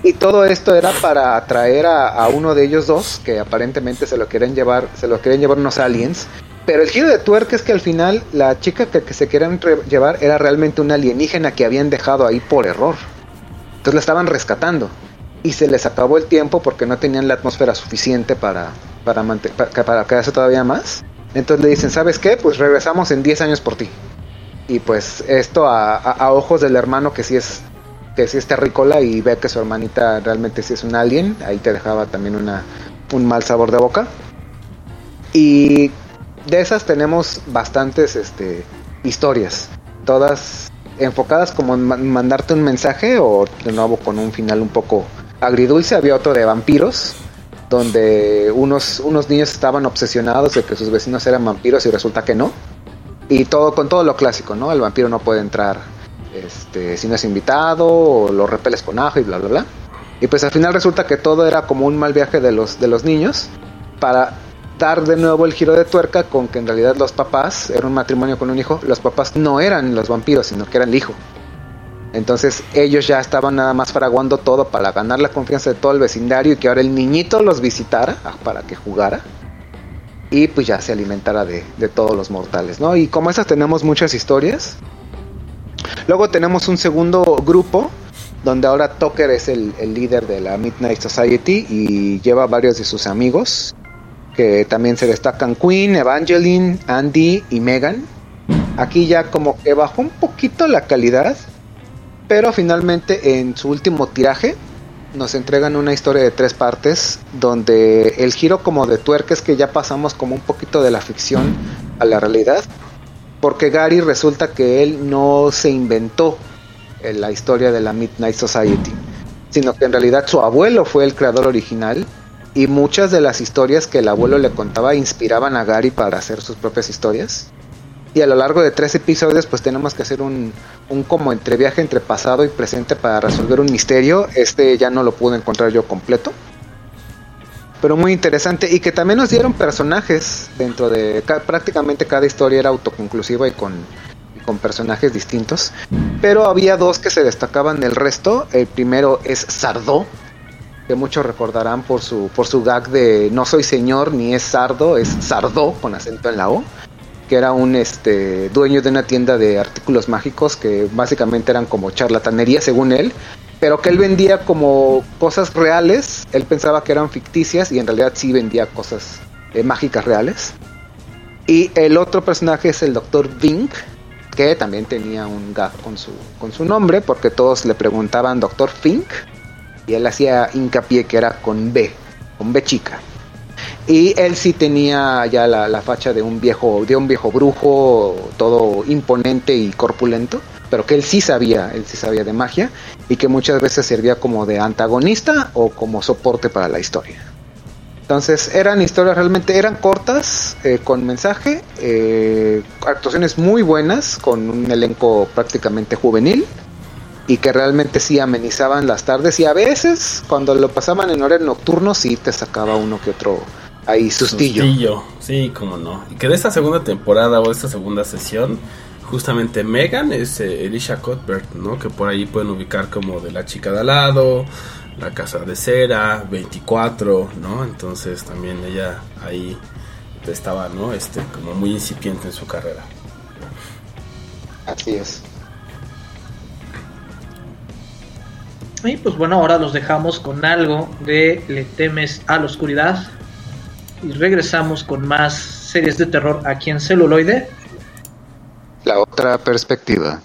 Y todo esto era para atraer a, a uno de ellos dos, que aparentemente se lo quieren llevar, se lo quieren llevar unos aliens. Pero el giro de tuerca es que al final la chica que, que se querían re- llevar era realmente una alienígena que habían dejado ahí por error. La estaban rescatando. Y se les acabó el tiempo porque no tenían la atmósfera suficiente para, para, para, para quedarse todavía más. Entonces le dicen, ¿sabes qué? Pues regresamos en 10 años por ti. Y pues esto a ojos del hermano que sí es que sí es terrícola y ve que su hermanita realmente sí es un alien, ahí te dejaba también una, un mal sabor de boca. Y de esas tenemos bastantes este, historias, todas enfocadas como en ma- mandarte un mensaje o de nuevo con un final un poco agridulce. Había otro de vampiros, donde unos, unos niños estaban obsesionados de que sus vecinos eran vampiros y resulta que no. Y todo con todo lo clásico, ¿no? El vampiro no puede entrar este, si no es invitado o lo repeles con ajo y bla, bla, bla. Y pues al final resulta que todo era como un mal viaje de los, de los niños para dar de nuevo el giro de tuerca con que en realidad los papás, era un matrimonio con un hijo, los papás no eran los vampiros, sino que eran el hijo. Entonces ellos ya estaban nada más fraguando todo para ganar la confianza de todo el vecindario y que ahora el niñito los visitara ah, para que jugara y pues ya se alimentara de, todos los mortales, ¿no? Y como esas tenemos muchas historias. Luego tenemos un segundo grupo donde ahora Tucker es el, el líder de la Midnight Society y lleva varios de sus amigos que también se destacan Queen, Evangeline, Andy y Megan. Aquí ya como que bajó un poquito la calidad, pero finalmente en su último tiraje nos entregan una historia de tres partes donde el giro como de tuerca es que ya pasamos como un poquito de la ficción a la realidad porque Gary resulta que él no se inventó eh, la historia de la Midnight Society sino que en realidad su abuelo fue el creador original y muchas de las historias que el abuelo le contaba inspiraban a Gary para hacer sus propias historias y a lo largo de tres episodios pues tenemos que hacer un, un como entre viaje entre pasado y presente para resolver un misterio. Este ya no lo pude encontrar yo completo. Pero muy interesante y que también nos dieron personajes dentro de ca- prácticamente cada historia era autoconclusiva y con, y con personajes distintos. Pero había dos que se destacaban del resto. El primero es Sardo, que muchos recordarán por su, por su gag de no soy señor ni es sardo, es sardo con acento en la O que era un este dueño de una tienda de artículos mágicos que básicamente eran como charlatanería según él, pero que él vendía como cosas reales, él pensaba que eran ficticias y en realidad sí vendía cosas eh, mágicas reales. Y el otro personaje es el Dr. Vink, que también tenía un gag con su, con su nombre, porque todos le preguntaban Dr. Fink, y él hacía hincapié que era con B, con B chica. Y él sí tenía ya la, facha de un viejo, de un viejo brujo, todo imponente y corpulento, pero que él sí sabía, él sí sabía de magia, y que muchas veces servía como de antagonista o como soporte para la historia. Entonces eran historias realmente, eran cortas, eh, con mensaje, eh, actuaciones muy buenas, con un elenco prácticamente juvenil y que realmente sí amenizaban las tardes y a veces cuando lo pasaban en horario nocturno sí te sacaba uno que otro ahí sustillo. Sustillo, sí, como no. Y que de esta segunda temporada o esta segunda sesión, justamente Megan es eh, Elisha Cuthbert, ¿no? Que por ahí pueden ubicar como de la chica de al lado, la casa de cera, 24, ¿no? Entonces también ella ahí estaba, ¿no? Este, como muy incipiente en su carrera. Así es. Y pues bueno, ahora los dejamos con algo de Le temes a la oscuridad. Y regresamos con más series de terror aquí en celuloide. La otra perspectiva.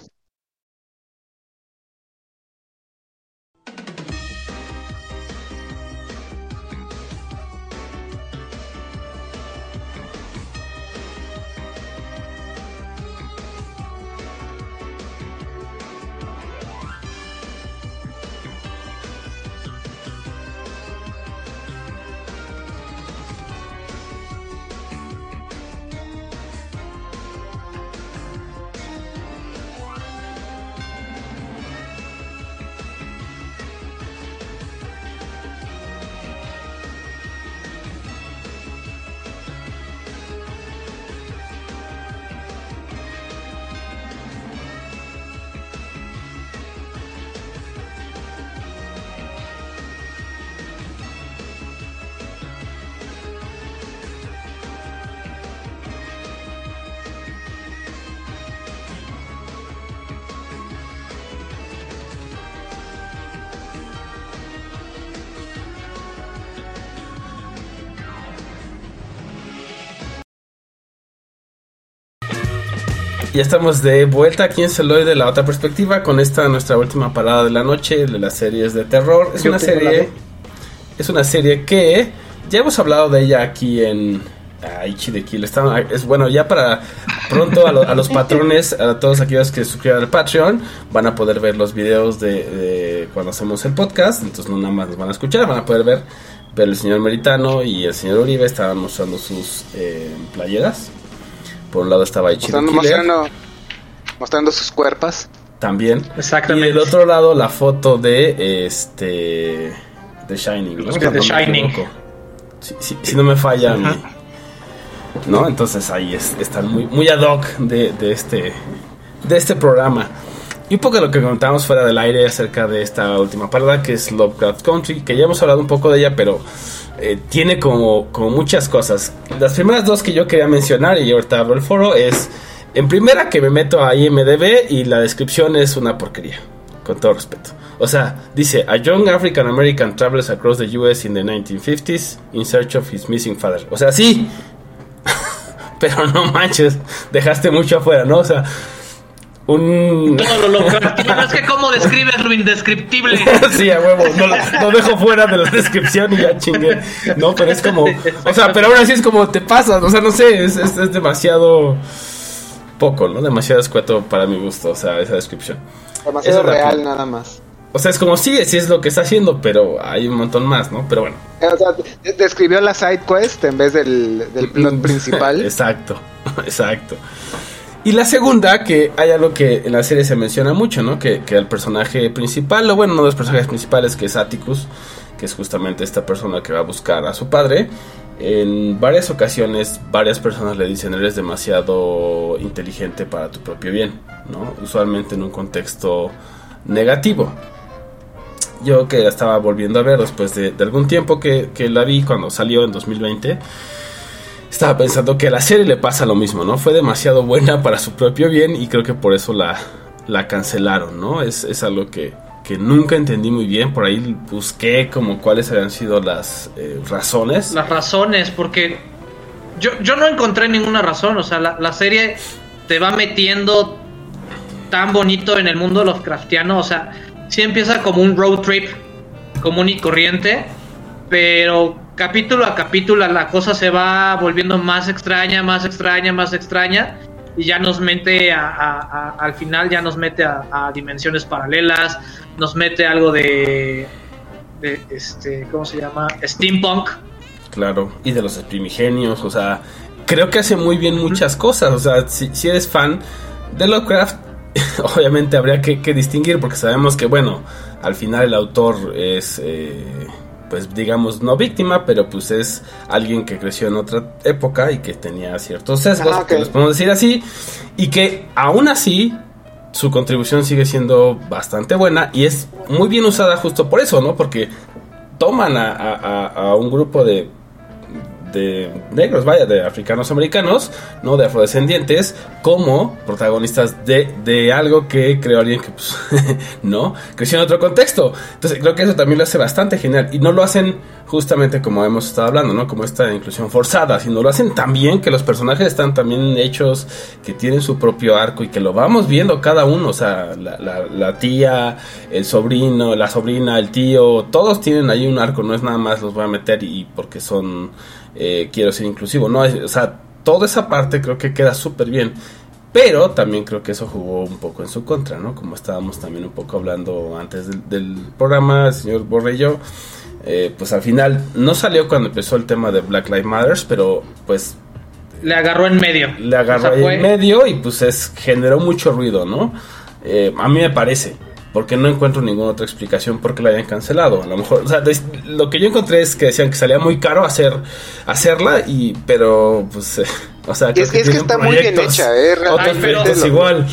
Ya estamos de vuelta aquí en Celoy de la otra perspectiva con esta nuestra última parada de la noche de las series de terror. Es Yo una serie es una serie que ya hemos hablado de ella aquí en ah, Ichi de Kill. Está- es bueno, ya para pronto a, lo- a los patrones, a todos aquellos que suscriban al Patreon, van a poder ver los videos de, de cuando hacemos el podcast. Entonces no nada más nos van a escuchar, van a poder ver. Pero el señor Meritano y el señor Uribe estaban mostrando sus eh, playeras. Por un lado estaba Ichi de Mostrando, Killer. mostrando, mostrando sus cuerpos. También. Exactamente. Y del otro lado la foto de este The Shining, ¿no? De Si The no me Shining. Si, si- si no me falla a mí. ¿No? Entonces ahí es- están muy, muy ad hoc de, de este de este programa. Y un poco de lo que comentábamos fuera del aire acerca de esta última parada que es Lovecraft Country, que ya hemos hablado un poco de ella, pero eh, tiene como, como muchas cosas. Las primeras dos que yo quería mencionar, y ahorita abro el foro, es en primera que me meto a IMDB y la descripción es una porquería, con todo respeto. O sea, dice, a young African American travels across the US in the 1950s in search of his missing father. O sea, sí, pero no manches, dejaste mucho afuera, ¿no? O sea, un... Todo lo Lovecraftiano. Es que cómo describes lo indescriptible. sí, a huevo, no lo, lo dejo fuera de la descripción y ya chingué. No, pero es como, o sea, pero aún así es como te pasas, o sea, no sé, es, es, es demasiado poco, ¿no? Demasiado escueto para mi gusto, o sea, esa descripción. Demasiado es real nada más. O sea, es como sí, sí es lo que está haciendo, pero hay un montón más, ¿no? Pero bueno. Eh, O sea, de- describió la side quest en vez del, del plot principal. Exacto, exacto. Y la segunda, que hay algo que en la serie se menciona mucho, ¿no? Que, que el personaje principal, o bueno, uno de los personajes principales, que es Atticus, que es justamente esta persona que va a buscar a su padre, en varias ocasiones varias personas le dicen eres demasiado inteligente para tu propio bien, ¿no? Usualmente en un contexto negativo. Yo que la estaba volviendo a ver después de, de algún tiempo que, que la vi cuando salió en 2020, estaba pensando que a la serie le pasa lo mismo, ¿no? Fue demasiado buena para su propio bien y creo que por eso la, la cancelaron, ¿no? Es, es algo que, que nunca entendí muy bien, por ahí busqué como cuáles habían sido las eh, razones. Las razones, porque yo, yo no encontré ninguna razón. O sea, la, la serie te va metiendo tan bonito en el mundo Lovecraftiano. O sea, sí empieza como un road trip común y corriente, pero capítulo a capítulo la cosa se va volviendo más extraña, más extraña, más extraña. Y ya nos mete a, a- a- al final, ya nos mete a, dimensiones paralelas, nos mete algo de, de este, ¿cómo se llama? Steampunk. Claro, y de los primigenios, o sea, creo que hace muy bien muchas cosas, o sea, si, si eres fan de Lovecraft, obviamente habría que, que distinguir, porque sabemos que, bueno, al final el autor es, eh, pues digamos, no víctima, pero pues es alguien que creció en otra época y que tenía ciertos sesgos, Ah, que los podemos decir así, y que aún así su contribución sigue siendo bastante buena y es muy bien usada justo por eso, ¿no? Porque toman a, a- a- a un grupo de, de negros, vaya, de africanos americanos, no de afrodescendientes, como protagonistas de, de algo que creo alguien que, pues, no, creció en otro contexto. Entonces, creo que eso también lo hace bastante genial. Y no lo hacen justamente como hemos estado hablando, ¿no? Como esta inclusión forzada, sino lo hacen también que los personajes están también hechos, que tienen su propio arco y que lo vamos viendo cada uno, o sea, la, la- la tía, el sobrino, la sobrina, el tío, todos tienen ahí un arco, no es nada más los voy a meter y porque son, eh, quiero ser inclusivo, no, o sea, toda esa parte creo que queda súper bien. Pero también creo que eso jugó un poco en su contra, ¿no? Como estábamos también un poco hablando antes del, del programa, el señor Borrello, eh, pues al final no salió cuando empezó el tema de Black Lives Matter, pero pues Le agarró en medio. le agarró O sea, ahí fue- en medio y pues es, generó mucho ruido, ¿no? Eh, a mí me parece, porque no encuentro ninguna otra explicación por qué la hayan cancelado. A lo mejor, o sea, lo que yo encontré es que decían que salía muy caro hacer hacerla y pero pues eh, o sea, creo es que- es está muy bien hecha, ¿eh? Otros Ay, igual.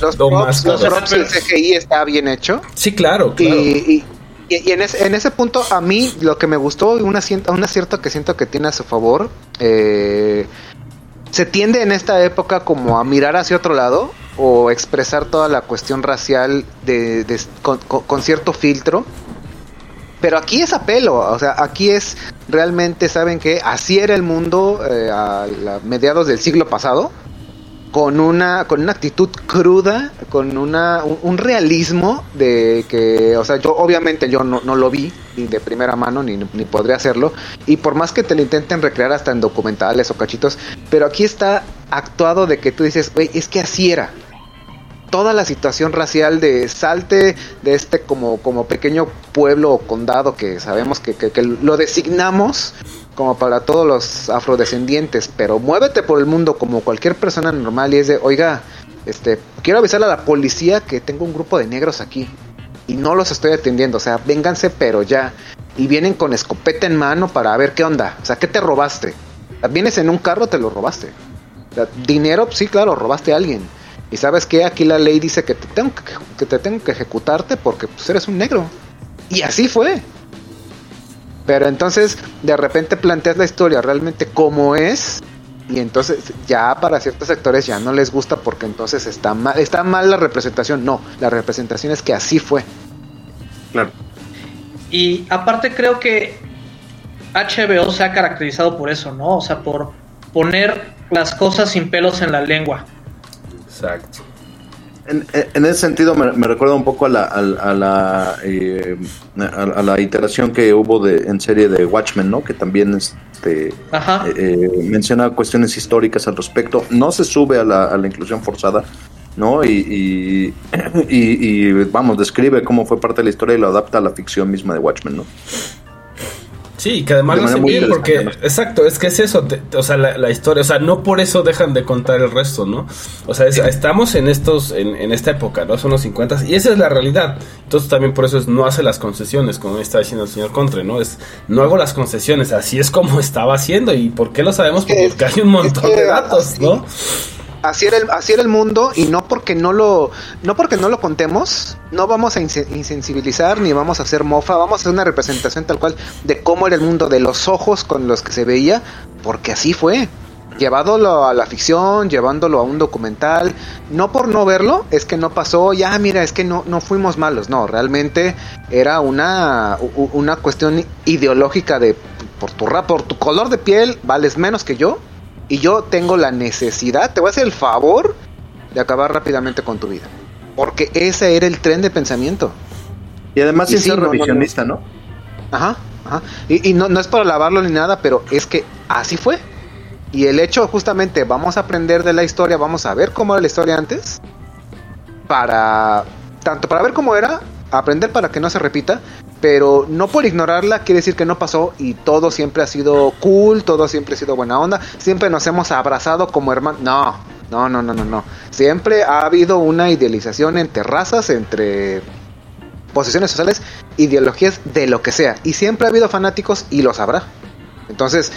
Los lo props, más los props, el CGI está bien hecho. Sí, claro, Y, claro. y- y- y en, ese, en ese punto, a mí lo que me gustó, y un acierto, un acierto que siento que tiene a su favor, eh, se tiende en esta época como a mirar hacia otro lado o expresar toda la cuestión racial de, con, cierto filtro. Pero aquí es apelo, o sea, aquí es realmente, ¿saben que Así era el mundo eh, a mediados del siglo pasado con una con una actitud cruda, con una un, un realismo de que, o sea, yo obviamente yo no, no lo vi ni de primera mano ni, ni podría hacerlo y por más que te lo intenten recrear hasta en documentales o cachitos, pero aquí está actuado de que tú dices, "Güey, es que así era." Toda la situación racial de salte de este como, como pequeño pueblo o condado que sabemos que, que- lo designamos como para todos los afrodescendientes, pero muévete por el mundo como cualquier persona normal y es de, oiga, este, quiero avisarle a la policía que tengo un grupo de negros aquí y no los estoy atendiendo, o sea, vénganse pero ya. Y vienen con escopeta en mano para ver qué onda, o sea, ¿qué te robaste? Vienes en un carro, te lo robaste. O sea, dinero, sí, claro, robaste a alguien. Y sabes que aquí la ley dice que te tengo que, que te tengo que ejecutarte porque pues, eres un negro. Y así fue. Pero entonces de repente planteas la historia realmente como es y entonces ya para ciertos sectores ya no les gusta porque entonces está mal, está mal la representación. No, la representación es que así fue. Claro. Y aparte creo que HBO se ha caracterizado por eso, ¿no? O sea, por poner las cosas sin pelos en la lengua. Exacto. En, en ese sentido me, me recuerda un poco a la, a, a la, eh, a, a la iteración que hubo de, en serie de Watchmen, ¿no? Que también este, Ajá. eh, eh, menciona cuestiones históricas al respecto. No se sube a la, a la inclusión forzada, ¿no? Y, y, y- y, vamos, describe cómo fue parte de la historia y lo adapta a la ficción misma de Watchmen, ¿no? Sí, que además De lo hacen bien porque, exacto, es que es eso, te- o sea, la, la historia, o sea, no por eso dejan de contar el resto, ¿no? O sea, es- estamos en estos, en, en esta época, ¿no? Son los 50 y esa es la realidad. Entonces también por eso es no hace las concesiones, como está diciendo el señor Contre, ¿no? Es, no hago las concesiones, así es como estaba haciendo y ¿por qué lo sabemos? que- Porque hay un montón de datos, ¿no? Así era, el, así era el mundo y no porque no lo no porque no lo contemos, no vamos a inse- insensibilizar ni vamos a hacer mofa, vamos a hacer una representación tal cual de cómo era el mundo, de los ojos con los que se veía, porque así fue. Llevándolo a la ficción, llevándolo a un documental, no por no verlo, es que no pasó, ya mira, es que no, no fuimos malos, no, realmente era una, una cuestión ideológica de por tu, por tu color de piel vales menos que yo, y yo tengo la necesidad, te voy a hacer el favor de acabar rápidamente con tu vida. Porque ese era el tren de pensamiento. Y además sin sí, ser no, no, no. revisionista, ¿no? Ajá, ajá. Y, y no, no es para lavarlo ni nada, pero es que así fue. Y el hecho justamente, vamos a aprender de la historia, vamos a ver cómo era la historia antes, para, tanto para ver cómo era, aprender para que no se repita, pero no por ignorarla quiere decir que no pasó y todo siempre ha sido cool, todo siempre ha sido buena onda, siempre nos hemos abrazado como hermanos. No, no, no, no, no, no. Siempre ha habido una idealización entre razas, entre posiciones sociales, ideologías de lo que sea. Y siempre ha habido fanáticos y los habrá. Entonces,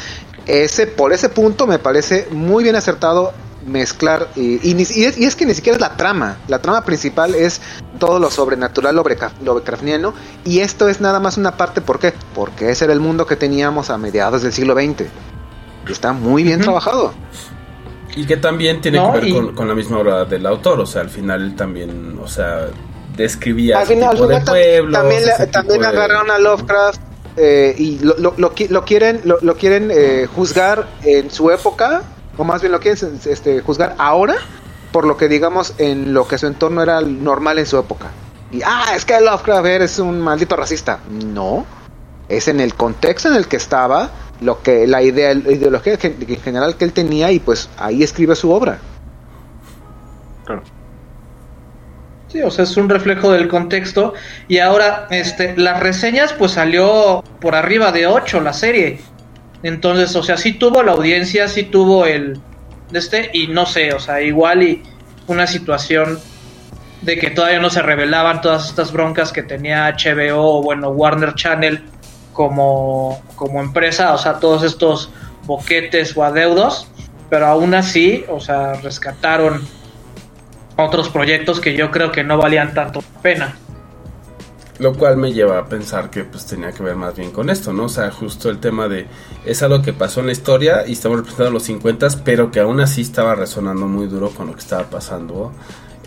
ese, por ese punto me parece muy bien acertado mezclar y, y, es, y es que ni siquiera es la trama. La trama principal es todo lo sobrenatural Lovecraft- Lovecraftiano y esto es nada más una parte. ¿por qué? porque ese era el mundo que teníamos a mediados del siglo XX y está muy bien trabajado. Y que también tiene No, que ver y- con, con la misma obra del autor, o sea, al final él también, o sea, describía al final, tipo pueblos. también, le- también tipo de- agarraron a Lovecraft eh, y lo, lo- lo qui- lo quieren lo, lo quieren eh, juzgar en su época o más bien lo quieren este, juzgar ahora por lo que digamos en lo que su entorno era normal en su época. Y ah es que Lovecraft eres un maldito racista no. Es en el contexto en el que estaba lo que la idea la ideología en general que él tenía y pues ahí escribe su obra. Sí, o sea, es un reflejo del contexto. Y ahora, este, las reseñas, pues salió por arriba de 8 la serie. Entonces, o sea, sí tuvo la audiencia, sí tuvo el. Este, y no sé, o sea, igual y una situación de que todavía no se revelaban todas estas broncas que tenía HBO o, bueno, Warner Channel como, como empresa, o sea, todos estos boquetes o adeudos. Pero aún así, o sea, rescataron otros proyectos que yo creo que no valían tanto la pena. Lo cual me lleva a pensar que pues tenía que ver más bien con esto, ¿no? O sea, justo el tema de es algo que pasó en la historia y estamos representando los 50, pero que aún así estaba resonando muy duro con lo que estaba pasando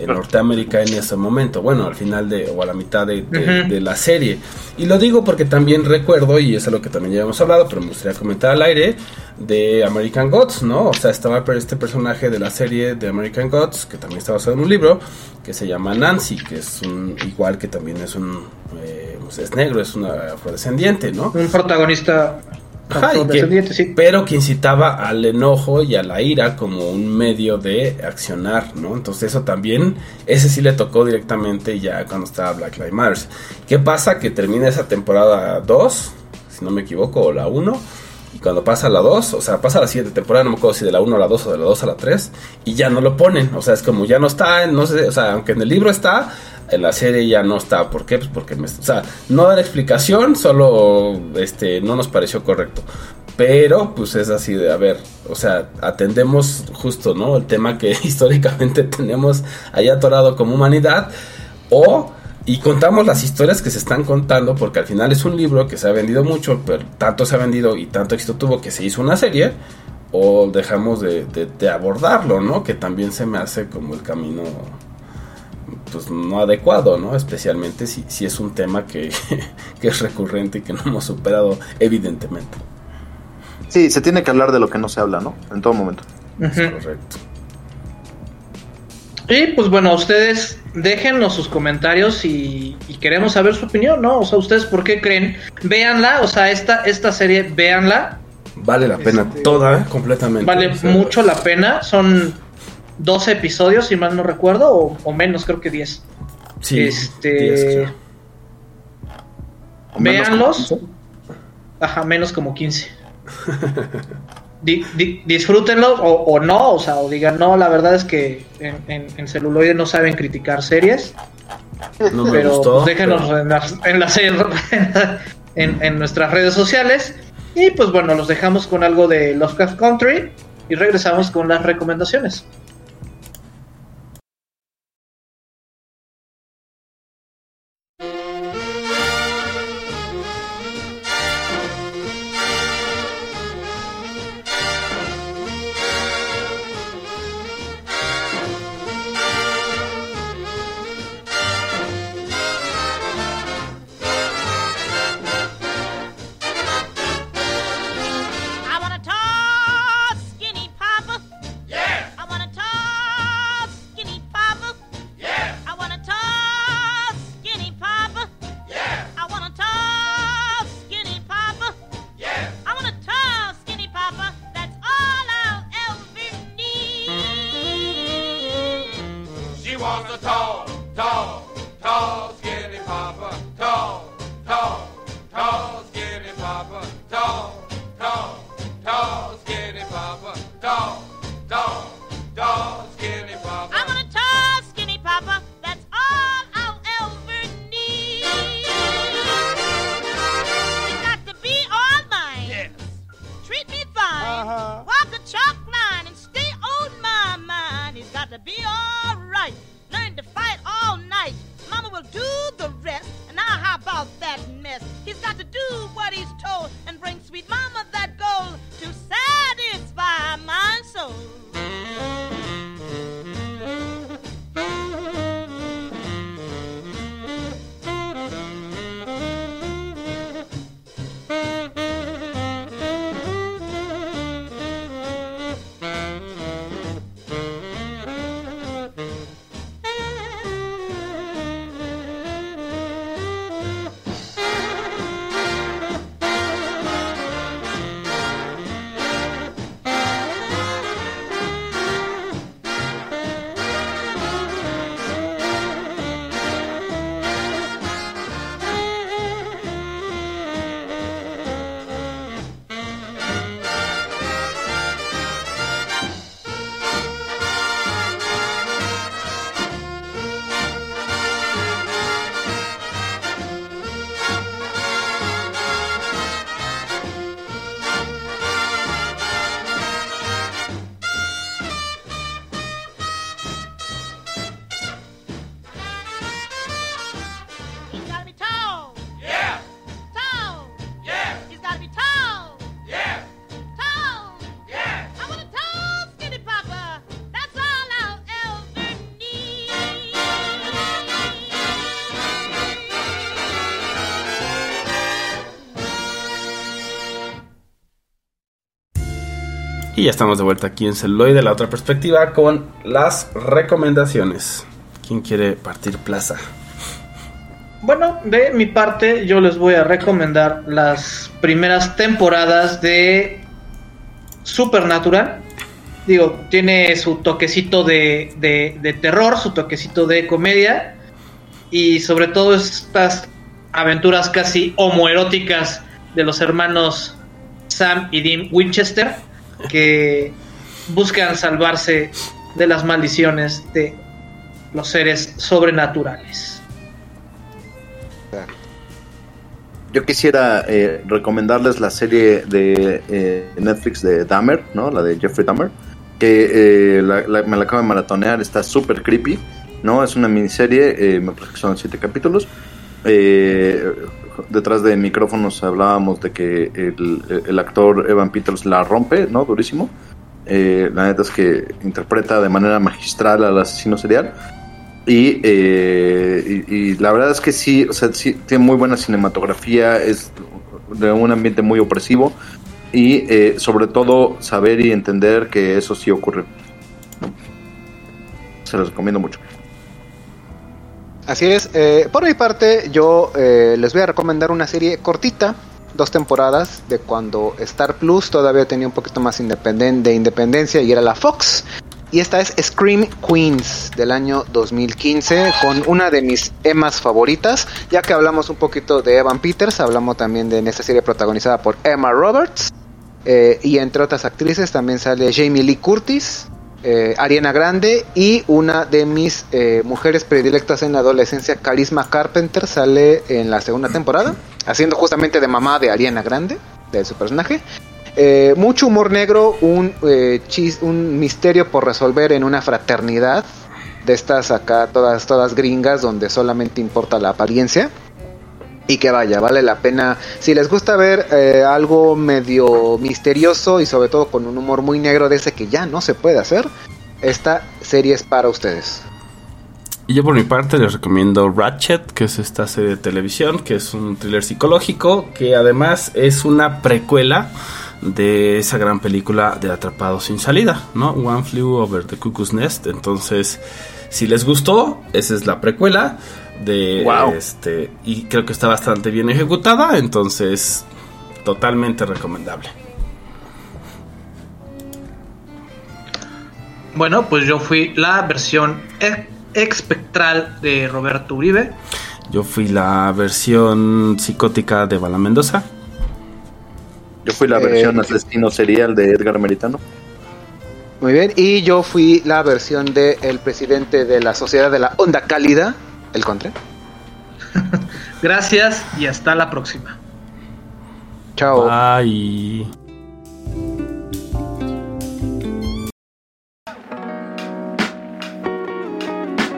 en Norteamérica en ese momento. Bueno, al final de o a la mitad de, de- Ujú. de la serie. Y lo digo porque también recuerdo, y es algo que también ya hemos hablado, pero me gustaría comentar al aire, de American Gods, ¿no? O sea, estaba este personaje de la serie de American Gods, que también está basado en un libro, que se llama Nancy, que es un, igual que también es un, eh, pues es negro, es una afrodescendiente, ¿no? Un protagonista Ajá, y que- afrodescendiente, sí. pero que incitaba al enojo y a la ira como un medio de accionar, ¿no? Entonces eso también, ese sí le tocó directamente ya cuando estaba Black Lives Matter. ¿Qué pasa? Que termina esa temporada 2, si no me equivoco, o la 1, y cuando pasa la 2, o sea, pasa la siguiente temporada, no me acuerdo si de la 1 a la 2 o de la 2 a la 3, y ya no lo ponen, o sea, es como ya no está, no sé, o sea, aunque en el libro está, en la serie ya no está, ¿por qué? Pues porque, o sea, no da la explicación, solo, este, no nos pareció correcto. Pero, pues es así de, a ver, o sea, atendemos justo, ¿no? El tema que históricamente tenemos ahí atorado como humanidad, o y contamos las historias que se están contando porque al final es un libro que se ha vendido mucho, pero tanto se ha vendido y tanto éxito tuvo que se hizo una serie o dejamos de, de- de abordarlo, ¿no? Que también se me hace como el camino pues no adecuado, ¿no? Especialmente si, si es un tema que, que es recurrente y que no hemos superado evidentemente. Sí, se tiene que hablar de lo que no se habla, ¿no? En todo momento. Es correcto. Y pues bueno, ustedes déjenos sus comentarios y, y queremos saber su opinión, ¿no? O sea, ustedes por qué creen, véanla, o sea, esta, esta serie, véanla, Vale la pena Este, toda, ¿eh? completamente. vale O sea, mucho la pena, son 12 episodios, si mal no recuerdo, o, o menos, creo que 10. Sí, este, 10, creo. O menos véanlos. Ajá, menos como 15. Di- di- disfrútenlo o, o no, o sea, o digan, no, la verdad es que en, en- en celuloide no saben criticar series, No pero gustó. pues, déjenos pero- en, las, en, las- en- en nuestras redes sociales. Y pues bueno, los dejamos con algo de Lovecraft Country y regresamos con las recomendaciones. Y ya estamos de vuelta aquí en Celuloide, la otra perspectiva, con las recomendaciones. ¿Quién quiere partir plaza? Bueno, de mi parte, yo les voy a recomendar las primeras temporadas de Supernatural. Digo, tiene su toquecito de, de- de terror, su toquecito de comedia. Y sobre todo estas aventuras casi homoeróticas de los hermanos Sam y Dean Winchester, que buscan salvarse de las maldiciones de los seres sobrenaturales. Yo quisiera eh, recomendarles la serie de eh, Netflix de Dahmer, ¿no? La de Jeffrey Dahmer, que eh, me la acabo de maratonear, está súper creepy, ¿no? Es una miniserie, eh, me parece que son siete capítulos. Detrás de micrófonos hablábamos de que el, actor Evan Peters la rompe, ¿no? Durísimo. Eh, la neta es que interpreta de manera magistral al asesino serial. Y, eh, y, la verdad es que sí, o sea, sí, tiene muy buena cinematografía, es de un ambiente muy opresivo y eh, sobre todo saber y entender que eso sí ocurre. se los recomiendo mucho. Así es. eh, por mi parte, yo eh, les voy a recomendar una serie cortita, dos temporadas, de cuando Star Plus todavía tenía un poquito más de independencia y era la Fox. Y esta es Scream Queens del año 2015 con una de mis Emmas favoritas. Ya que hablamos un poquito de Evan Peters, hablamos también de esta serie protagonizada por Emma Roberts. eh, y entre otras actrices también sale Jamie Lee Curtis, eh, Ariana Grande y una de mis eh, mujeres predilectas en la adolescencia, Carisma Carpenter, sale en la segunda temporada, haciendo justamente de mamá de Ariana Grande, de su personaje. Eh, mucho humor negro, un, eh, chis- un misterio por resolver en una fraternidad de estas acá, todas, todas gringas, donde solamente importa la apariencia. Y que vaya, vale la pena. Si les gusta ver eh, algo medio misterioso y sobre todo con un humor muy negro de ese que ya no se puede hacer, esta serie es para ustedes. Y yo por mi parte les recomiendo Ratchet, que es esta serie de televisión, que es un thriller psicológico, que además es una precuela de esa gran película de Atrapados sin salida, ¿no? One Flew Over the Cuckoo's Nest. Entonces, si les gustó, esa es la precuela de Wow. este y creo que está bastante bien ejecutada, entonces totalmente recomendable. Bueno, pues yo fui la versión e- espectral de Roberto Uribe. Yo fui la versión psicótica de Bala Mendoza. Yo fui la Eh, versión asesino serial de Edgar Meritano. Muy bien, y yo fui la versión del el presidente de la Sociedad de la Onda Cálida, el Contre. Gracias y hasta la próxima. Chao. Bye.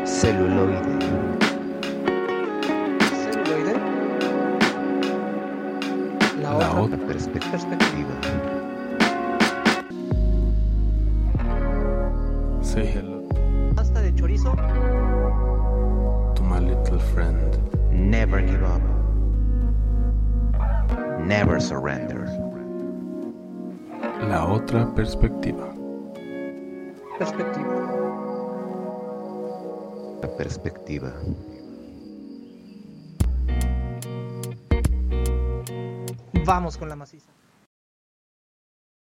Celuloide. La otra Perspe- perspectiva. Never give up. Never surrender. La otra perspectiva. Perspectiva. La perspectiva. Vamos con la maciza.